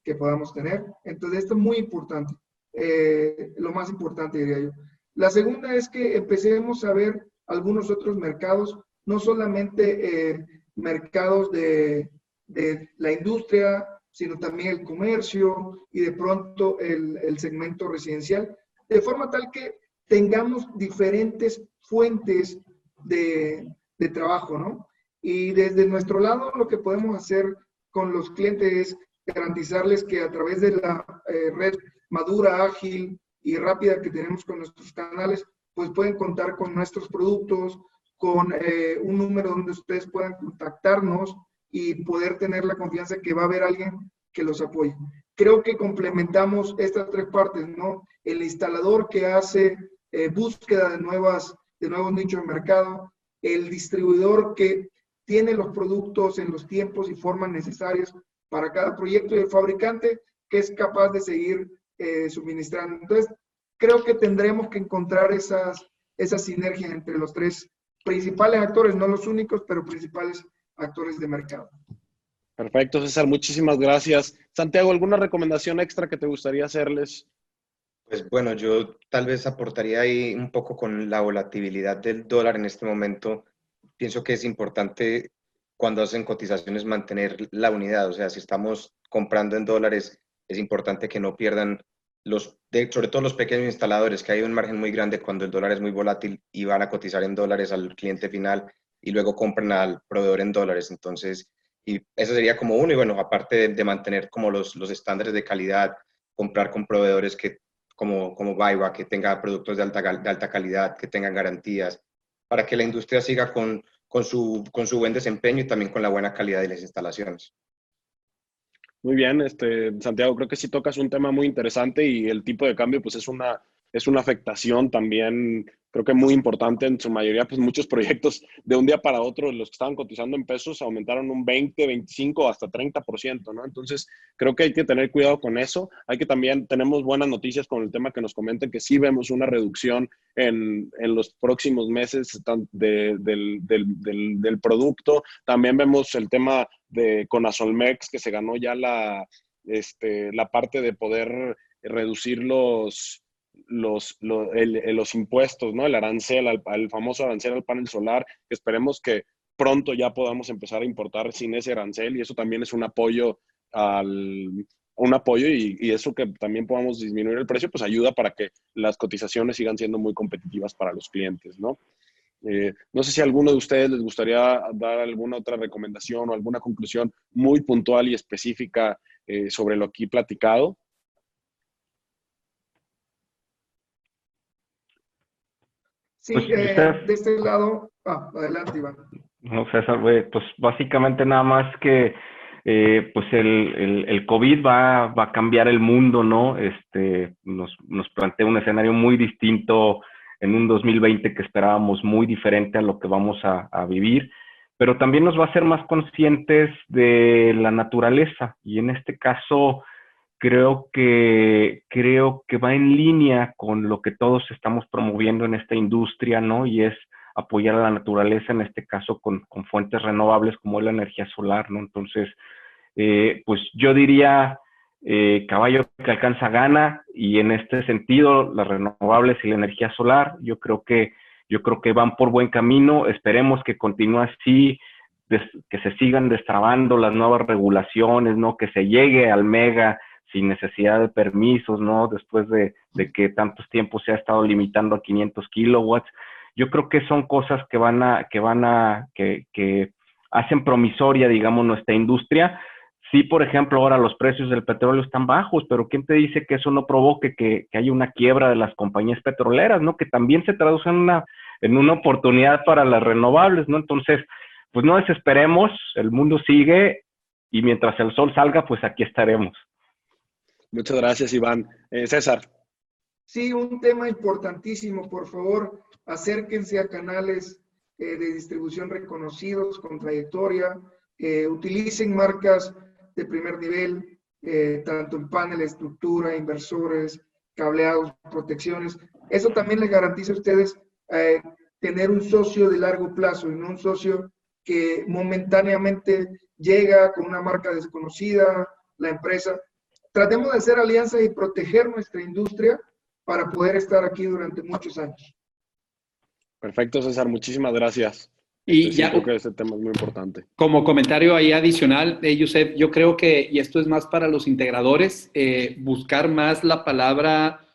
que podamos tener. Entonces, esto es muy importante. Eh, lo más importante, diría yo. La segunda es que empecemos a ver algunos otros mercados, no solamente eh, mercados de, de, la industria, sino también el comercio y de pronto el, el segmento residencial, de forma tal que tengamos diferentes fuentes de, de, trabajo, ¿no? Y desde nuestro lado lo que podemos hacer con los clientes es garantizarles que a través de la eh, red madura, ágil y rápida que tenemos con nuestros canales, pues pueden contar con nuestros productos, con eh, un número donde ustedes puedan contactarnos y poder tener la confianza que va a haber alguien que los apoye. Creo que complementamos estas tres partes, ¿no? El instalador que hace eh, búsqueda de, nuevas, de nuevos nichos de mercado, el distribuidor que tiene los productos en los tiempos y formas necesarias para cada proyecto y el fabricante que es capaz de seguir eh, suministrando. Entonces, creo que tendremos que encontrar esas, esas sinergias entre los tres principales actores, no los únicos, pero principales actores de mercado. Perfecto, César, muchísimas gracias. Santiago, ¿alguna recomendación extra que te gustaría hacerles pues bueno, yo tal vez aportaría ahí un poco con la volatilidad del dólar en este momento. Pienso que es importante cuando hacen cotizaciones mantener la unidad, o sea, si estamos comprando en dólares, es importante que no pierdan los, sobre todo los pequeños instaladores, que hay un margen muy grande cuando el dólar es muy volátil y van a cotizar en dólares al cliente final y luego compran al proveedor en dólares. Entonces, y eso sería como uno, y bueno, aparte de, mantener como los, los estándares de calidad, comprar con proveedores que como, como Baiwa, que tenga productos de alta, de alta calidad, que tengan garantías, para que la industria siga con, con, su, con su buen desempeño y también con la buena calidad de las instalaciones. Muy bien, este, Santiago, creo que sí tocas un tema muy interesante y el tipo de cambio pues es una, es una afectación también creo que muy importante en su mayoría, pues muchos proyectos de un día para otro, los que estaban cotizando en pesos, aumentaron un 20, 25, hasta 30%, ¿no? Entonces, creo que hay que tener cuidado con eso. Hay que también, tenemos buenas noticias con el tema que nos comenten, que sí vemos una reducción en, en los próximos meses de, del, del, del, producto. También vemos el tema de Conasolmex, que se ganó ya la, este, la parte de poder reducir los los, los, impuestos, ¿no? El arancel, el famoso arancel al panel solar, que esperemos que pronto ya podamos empezar a importar sin ese arancel y eso también es un apoyo al un apoyo y, eso que también podamos disminuir el precio, pues ayuda para que las cotizaciones sigan siendo muy competitivas para los clientes, ¿no? Eh, no sé si alguno de ustedes les gustaría dar alguna otra recomendación o alguna conclusión muy puntual y específica eh, sobre lo aquí platicado. Sí, pues, eh, de este lado, ah, adelante Iván. No, César, pues básicamente nada más que eh, pues el, el, el, COVID va, va, a cambiar el mundo, ¿no? Este, nos, nos plantea un escenario muy distinto en un 2020 que esperábamos muy diferente a lo que vamos a, a vivir, pero también nos va a hacer más conscientes de la naturaleza y en este caso creo que, creo que va en línea con lo que todos estamos promoviendo en esta industria, ¿no? Y es apoyar a la naturaleza, en este caso con, con fuentes renovables como la energía solar, ¿no? Entonces, eh, pues yo diría, eh, caballo que alcanza gana y en este sentido, las renovables y la energía solar, yo creo que, yo creo que van por buen camino, esperemos que continúe así, que se sigan destrabando las nuevas regulaciones, ¿no? Que se llegue al mega sin necesidad de permisos, ¿no? Después de, que tantos tiempos se ha estado limitando a 500 kilowatts. Yo creo que son cosas que van a, que van a, que, que hacen promisoria, digamos, nuestra industria. Sí, por ejemplo, ahora los precios del petróleo están bajos, pero ¿quién te dice que eso no provoque que, haya una quiebra de las compañías petroleras, ¿no? Que también se traduce en una, en una oportunidad para las renovables, ¿no? Entonces, pues no desesperemos, el mundo sigue y mientras el sol salga, pues aquí estaremos. Muchas gracias, Iván. Eh, César. Sí, un tema importantísimo, por favor, acérquense a canales eh, de distribución reconocidos, con trayectoria, eh, utilicen marcas de primer nivel, tanto en panel, estructura, inversores, cableados, protecciones. Eso también les garantiza a ustedes tener un socio de largo plazo y no un socio que momentáneamente llega con una marca desconocida, la empresa, tratemos de hacer alianzas y proteger nuestra industria para poder estar aquí durante muchos años. Perfecto, César, muchísimas gracias. Y este, ya, creo que ese tema es muy importante. Como comentario ahí adicional, eh, Yusef, yo creo que, y esto es más para los integradores, eh, buscar más la palabra,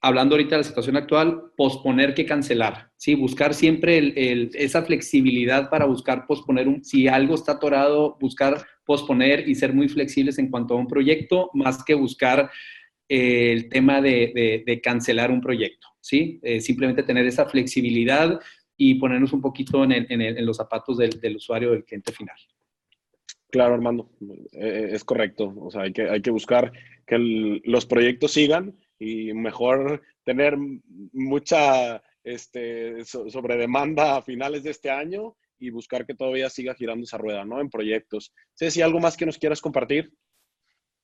hablando ahorita de la situación actual, posponer que cancelar. Sí, buscar siempre el, esa flexibilidad para buscar posponer, un, si algo está atorado, buscar posponer y ser muy flexibles en cuanto a un proyecto, más que buscar eh, el tema de, cancelar un proyecto, ¿sí? Eh, simplemente tener esa flexibilidad y ponernos un poquito en, los zapatos del, usuario, del cliente final. Claro, Armando, eh, es correcto. O sea, hay que, hay que buscar que los proyectos sigan y mejor tener mucha este, sobre demanda a finales de este año y buscar que todavía siga girando esa rueda, ¿no? En proyectos. Ceci, ¿algo más que nos quieras compartir?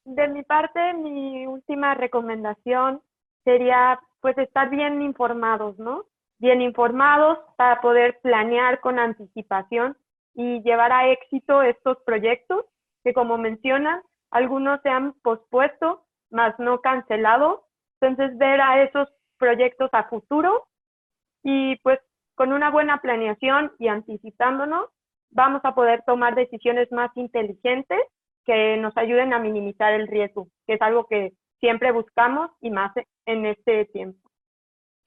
De mi parte, mi última recomendación sería pues estar bien informados, ¿no? Bien informados para poder planear con anticipación y llevar a éxito estos proyectos que como mencionan, algunos se han pospuesto, más no cancelado. Entonces, ver a esos proyectos a futuro y pues con una buena planeación y anticipándonos, vamos a poder tomar decisiones más inteligentes que nos ayuden a minimizar el riesgo, que es algo que siempre buscamos y más en este tiempo.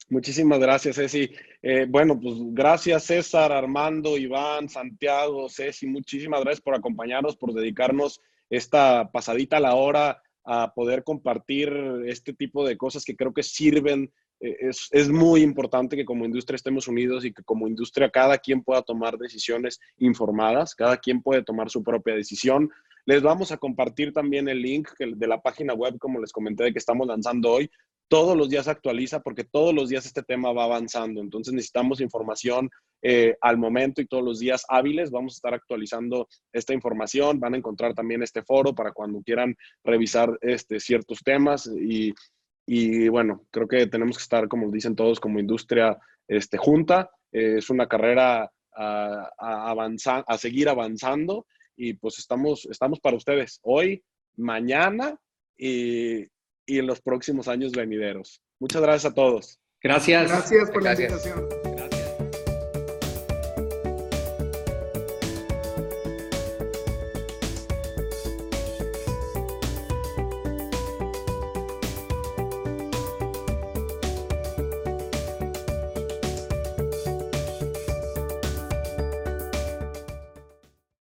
Muchísimas gracias, Ceci. Eh, bueno, pues gracias César, Armando, Iván, Santiago, Ceci, muchísimas gracias por acompañarnos, por dedicarnos esta pasadita a la hora a poder compartir este tipo de cosas que creo que sirven es, es, muy importante que como industria estemos unidos y que como industria cada quien pueda tomar decisiones informadas, cada quien puede tomar su propia decisión. Les vamos a compartir también el link de la página web, como les comenté, de que estamos lanzando hoy. Todos los días actualiza porque todos los días este tema va avanzando. Entonces necesitamos información eh, al momento y todos los días hábiles. Vamos a estar actualizando esta información. Van a encontrar también este foro para cuando quieran revisar este, ciertos temas y y bueno, creo que tenemos que estar, como dicen todos, como industria este, junta. Eh, es una carrera a, avanzar, a seguir avanzando y pues estamos, estamos para ustedes hoy, mañana y, y en los próximos años venideros. Muchas gracias a todos. Gracias. Gracias por la invitación.